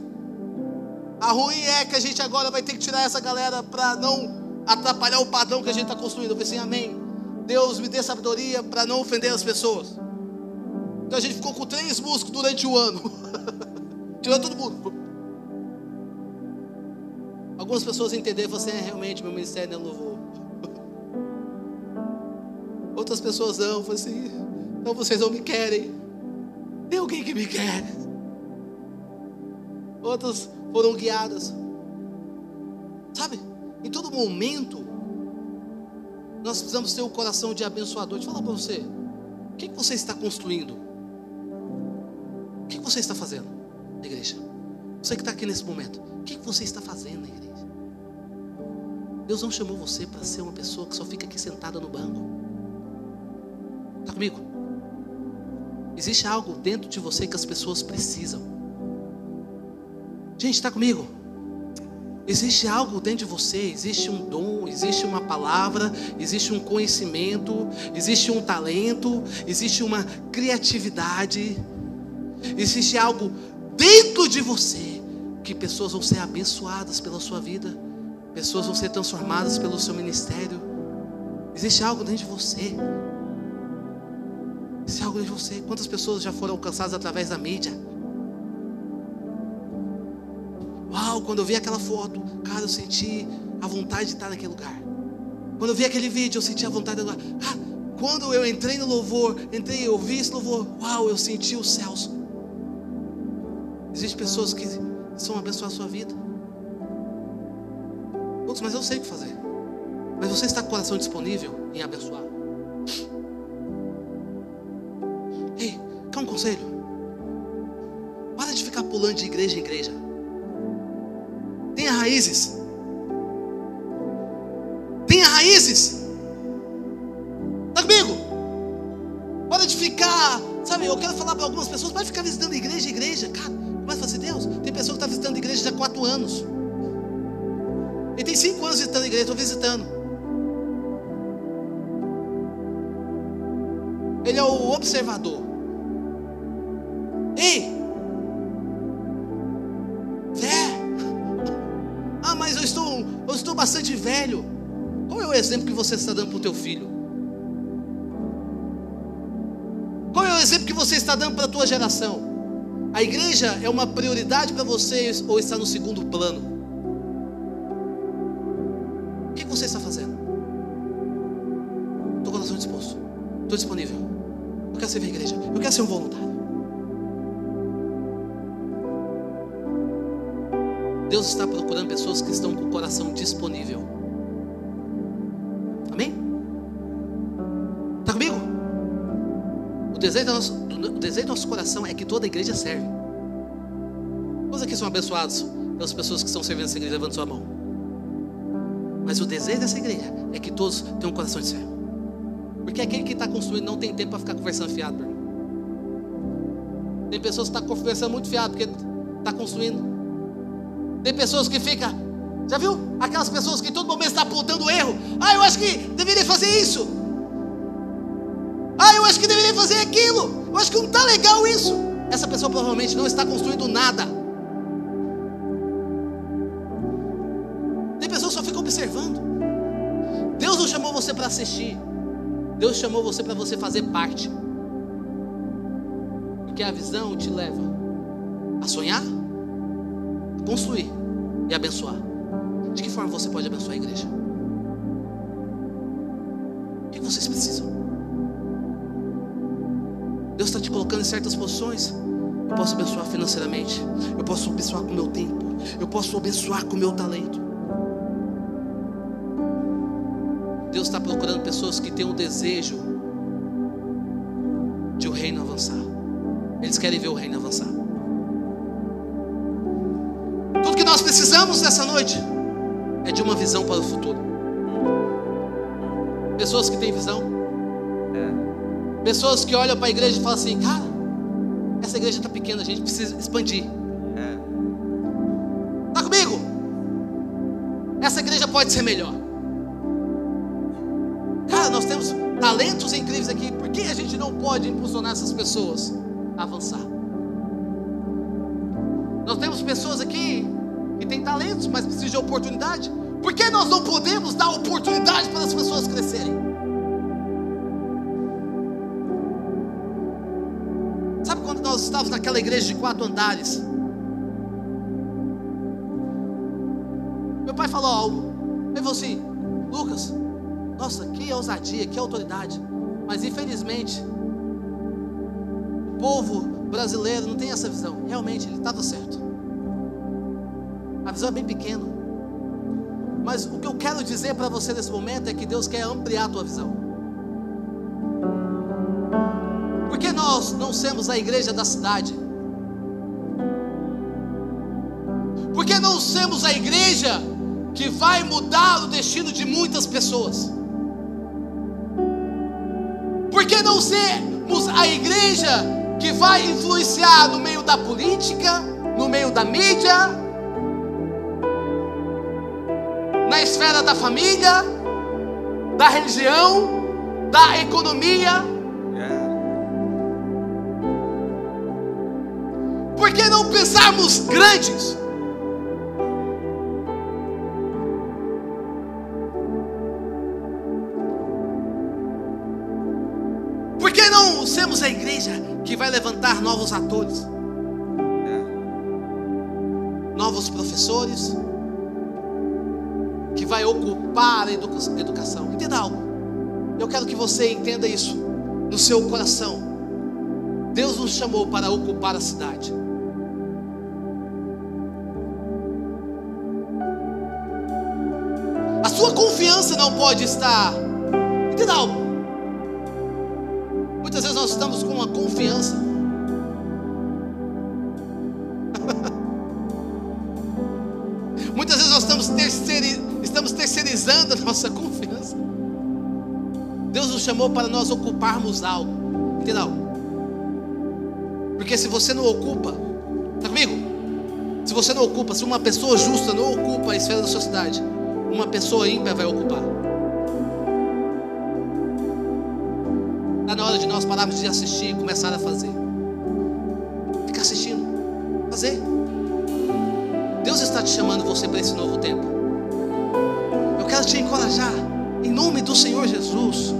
A ruim é que a gente agora vai ter que tirar essa galera para não atrapalhar o padrão que a gente está construindo. Eu falei assim, amém. Deus me dê sabedoria para não ofender as pessoas. Então a gente ficou com três músicos durante o ano. <laughs> Tirando todo mundo. Algumas pessoas entenderam falaram assim, é, realmente, meu ministério é louvor. <laughs> Outras pessoas não, falaram assim, então vocês não me querem. Tem alguém que me quer. Outras foram guiadas. Sabe? Em todo momento, nós precisamos ter o um coração de abençoador. Deixa eu falar para você. O que, você está construindo? O que, você está fazendo igreja? Você que está aqui nesse momento. O que, que você está fazendo igreja? Deus não chamou você para ser uma pessoa que só fica aqui sentada no banco. Está comigo? Existe algo dentro de você que as pessoas precisam. Gente, está comigo? Existe algo dentro de você, existe um dom, existe uma palavra, existe um conhecimento, existe um talento, existe uma criatividade, existe algo dentro de você que pessoas vão ser abençoadas pela sua vida, pessoas vão ser transformadas pelo seu ministério. Existe algo dentro de você. Existe algo de você. Quantas pessoas já foram alcançadas através da mídia? Uau, quando eu vi aquela foto, cara, eu senti a vontade de estar naquele lugar. Quando eu vi aquele vídeo, eu senti a vontade de estar. Ah, quando eu entrei no louvor, entrei, eu vi esse louvor, uau, eu senti os céus. Existem pessoas que são abençoar a sua vida. Outros, mas eu sei o que fazer. Mas você está com o coração disponível em abençoar? Conselho? Para de ficar pulando de igreja em igreja. Tenha raízes. Tenha raízes. Está comigo? Para de ficar, sabe? Eu quero falar para algumas pessoas, para de ficar visitando igreja, igreja. Cara, mas fazer Deus. Tem pessoa que está visitando igreja já há quatro anos. Ele tem cinco anos visitando a igreja, estou visitando. Ele é o observador. Ei! Fé! Ah, mas eu estou, eu estou bastante velho. Qual é o exemplo que você está dando para o teu filho? Qual é o exemplo que você está dando para a tua geração? A igreja é uma prioridade para vocês ou está no segundo plano? O que você está fazendo? Estou com coração disposto. Estou disponível. Eu quero servir a igreja. Eu quero ser um voluntário. Deus está procurando pessoas que estão com o coração disponível. Amém? Está comigo? O desejo, do nosso, o desejo do nosso coração é que toda a igreja serve. Quantos aqui são abençoados pelas pessoas que estão servindo essa igreja? Levando sua mão. Mas o desejo dessa igreja é que todos tenham um coração de servo. Porque aquele que está construindo não tem tempo para ficar conversando fiado. Tem pessoas que estão tá conversando muito fiado porque está construindo. Tem pessoas que ficam, já viu? Aquelas pessoas que todo momento está apontando erro. Ah, eu acho que deveria fazer isso. Ah, eu acho que deveria fazer aquilo. Eu acho que não está legal isso. Essa pessoa provavelmente não está construindo nada. Tem pessoas que só ficam observando. Deus não chamou você para assistir. Deus chamou você para você fazer parte. Porque a visão te leva a sonhar construir e abençoar. De que forma você pode abençoar a igreja? O que vocês precisam? Deus está te colocando em certas posições. Eu posso abençoar financeiramente. Eu posso abençoar com o meu tempo. Eu posso abençoar com o meu talento. Deus está procurando pessoas que têm um desejo de o reino avançar. Eles querem ver o reino avançar. Precisamos nessa noite é de uma visão para o futuro. Pessoas que têm visão. Pessoas que olham para a igreja e falam assim: Cara, essa igreja está pequena, a gente precisa expandir. Está comigo? Essa igreja pode ser melhor. Cara, nós temos talentos incríveis aqui. Por que a gente não pode impulsionar essas pessoas a avançar? Nós temos pessoas aqui têm talentos, mas precisam de oportunidade. Por que nós não podemos dar oportunidade para as pessoas crescerem? Sabe quando nós estávamos naquela igreja de quatro andares? Meu pai falou algo. Ele falou assim: Lucas, nossa, que ousadia, que autoridade. Mas infelizmente, o povo brasileiro não tem essa visão. Realmente, ele estava certo. A visão é bem pequena. Mas o que eu quero dizer para você nesse momento é que Deus quer ampliar a tua visão. Por que nós não somos a igreja da cidade? Por que não somos a igreja que vai mudar o destino de muitas pessoas? Por que não sermos a igreja que vai influenciar no meio da política, no meio da mídia, esfera da família, da religião, da economia? Por que não pensarmos grandes? sermos a igreja que vai levantar novos atores, novos professores, que vai ocupar a educação. Entenda algo. Eu quero que você entenda isso no seu coração. Deus nos chamou para ocupar a cidade. A sua confiança não pode estar. Entenda algo. Muitas vezes nós estamos com uma confiança. Nossa confiança. Deus nos chamou para nós ocuparmos algo. Entendeu? Porque se você não ocupa, está comigo? Se você não ocupa, se uma pessoa justa não ocupa a esfera da sociedade, uma pessoa ímpia vai ocupar. Está na hora de nós pararmos de assistir e começar a fazer. Fica assistindo, fazer. Deus está te chamando você para esse novo tempo. Quero te encorajar, em nome do Senhor Jesus.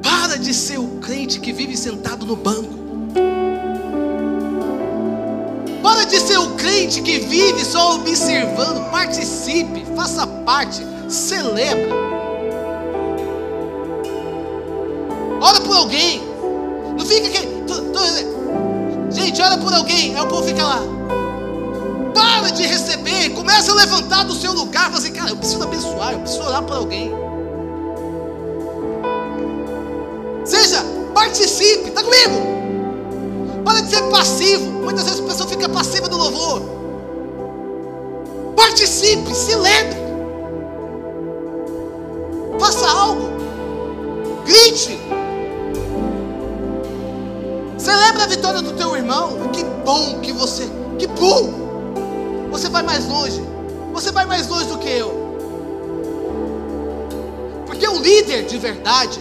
Para de ser o crente que vive sentado no banco. Para de ser o crente que vive só observando. Participe, faça parte, celebra. Ora por alguém. Não fica aqui. gente, ora por alguém. Aí o povo fica lá. Para de receber. Começa a levantar do seu lugar. Fala assim, cara, eu preciso abençoar. Eu preciso orar por alguém. Seja, participe. Está comigo? Para de ser passivo. Muitas vezes a pessoa fica passiva do louvor. Participe, se lembre. Faça algo. Grite. Celebra a vitória do teu irmão. Que bom que você, que bom. Você vai mais longe. Você vai mais longe do que eu. Porque o líder de verdade,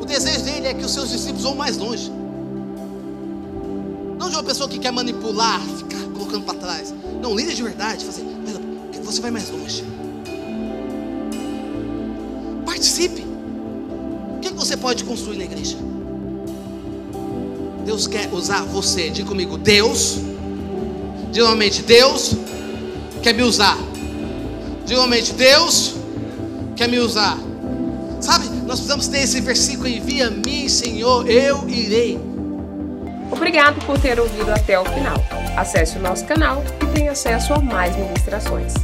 o desejo dele é que os seus discípulos vão mais longe. Não de uma pessoa que quer manipular, ficar colocando para trás. Não, líder de verdade, fazer, você vai mais longe. Participe você pode construir na igreja? Deus quer usar você. Diga comigo, Deus. Diga novamente, Deus quer me usar. Diga novamente, Deus quer me usar. Sabe, nós precisamos ter esse versículo: envia-me, Senhor, eu irei. Obrigado por ter ouvido até o final. Acesse o nosso canal e tenha acesso a mais ministrações.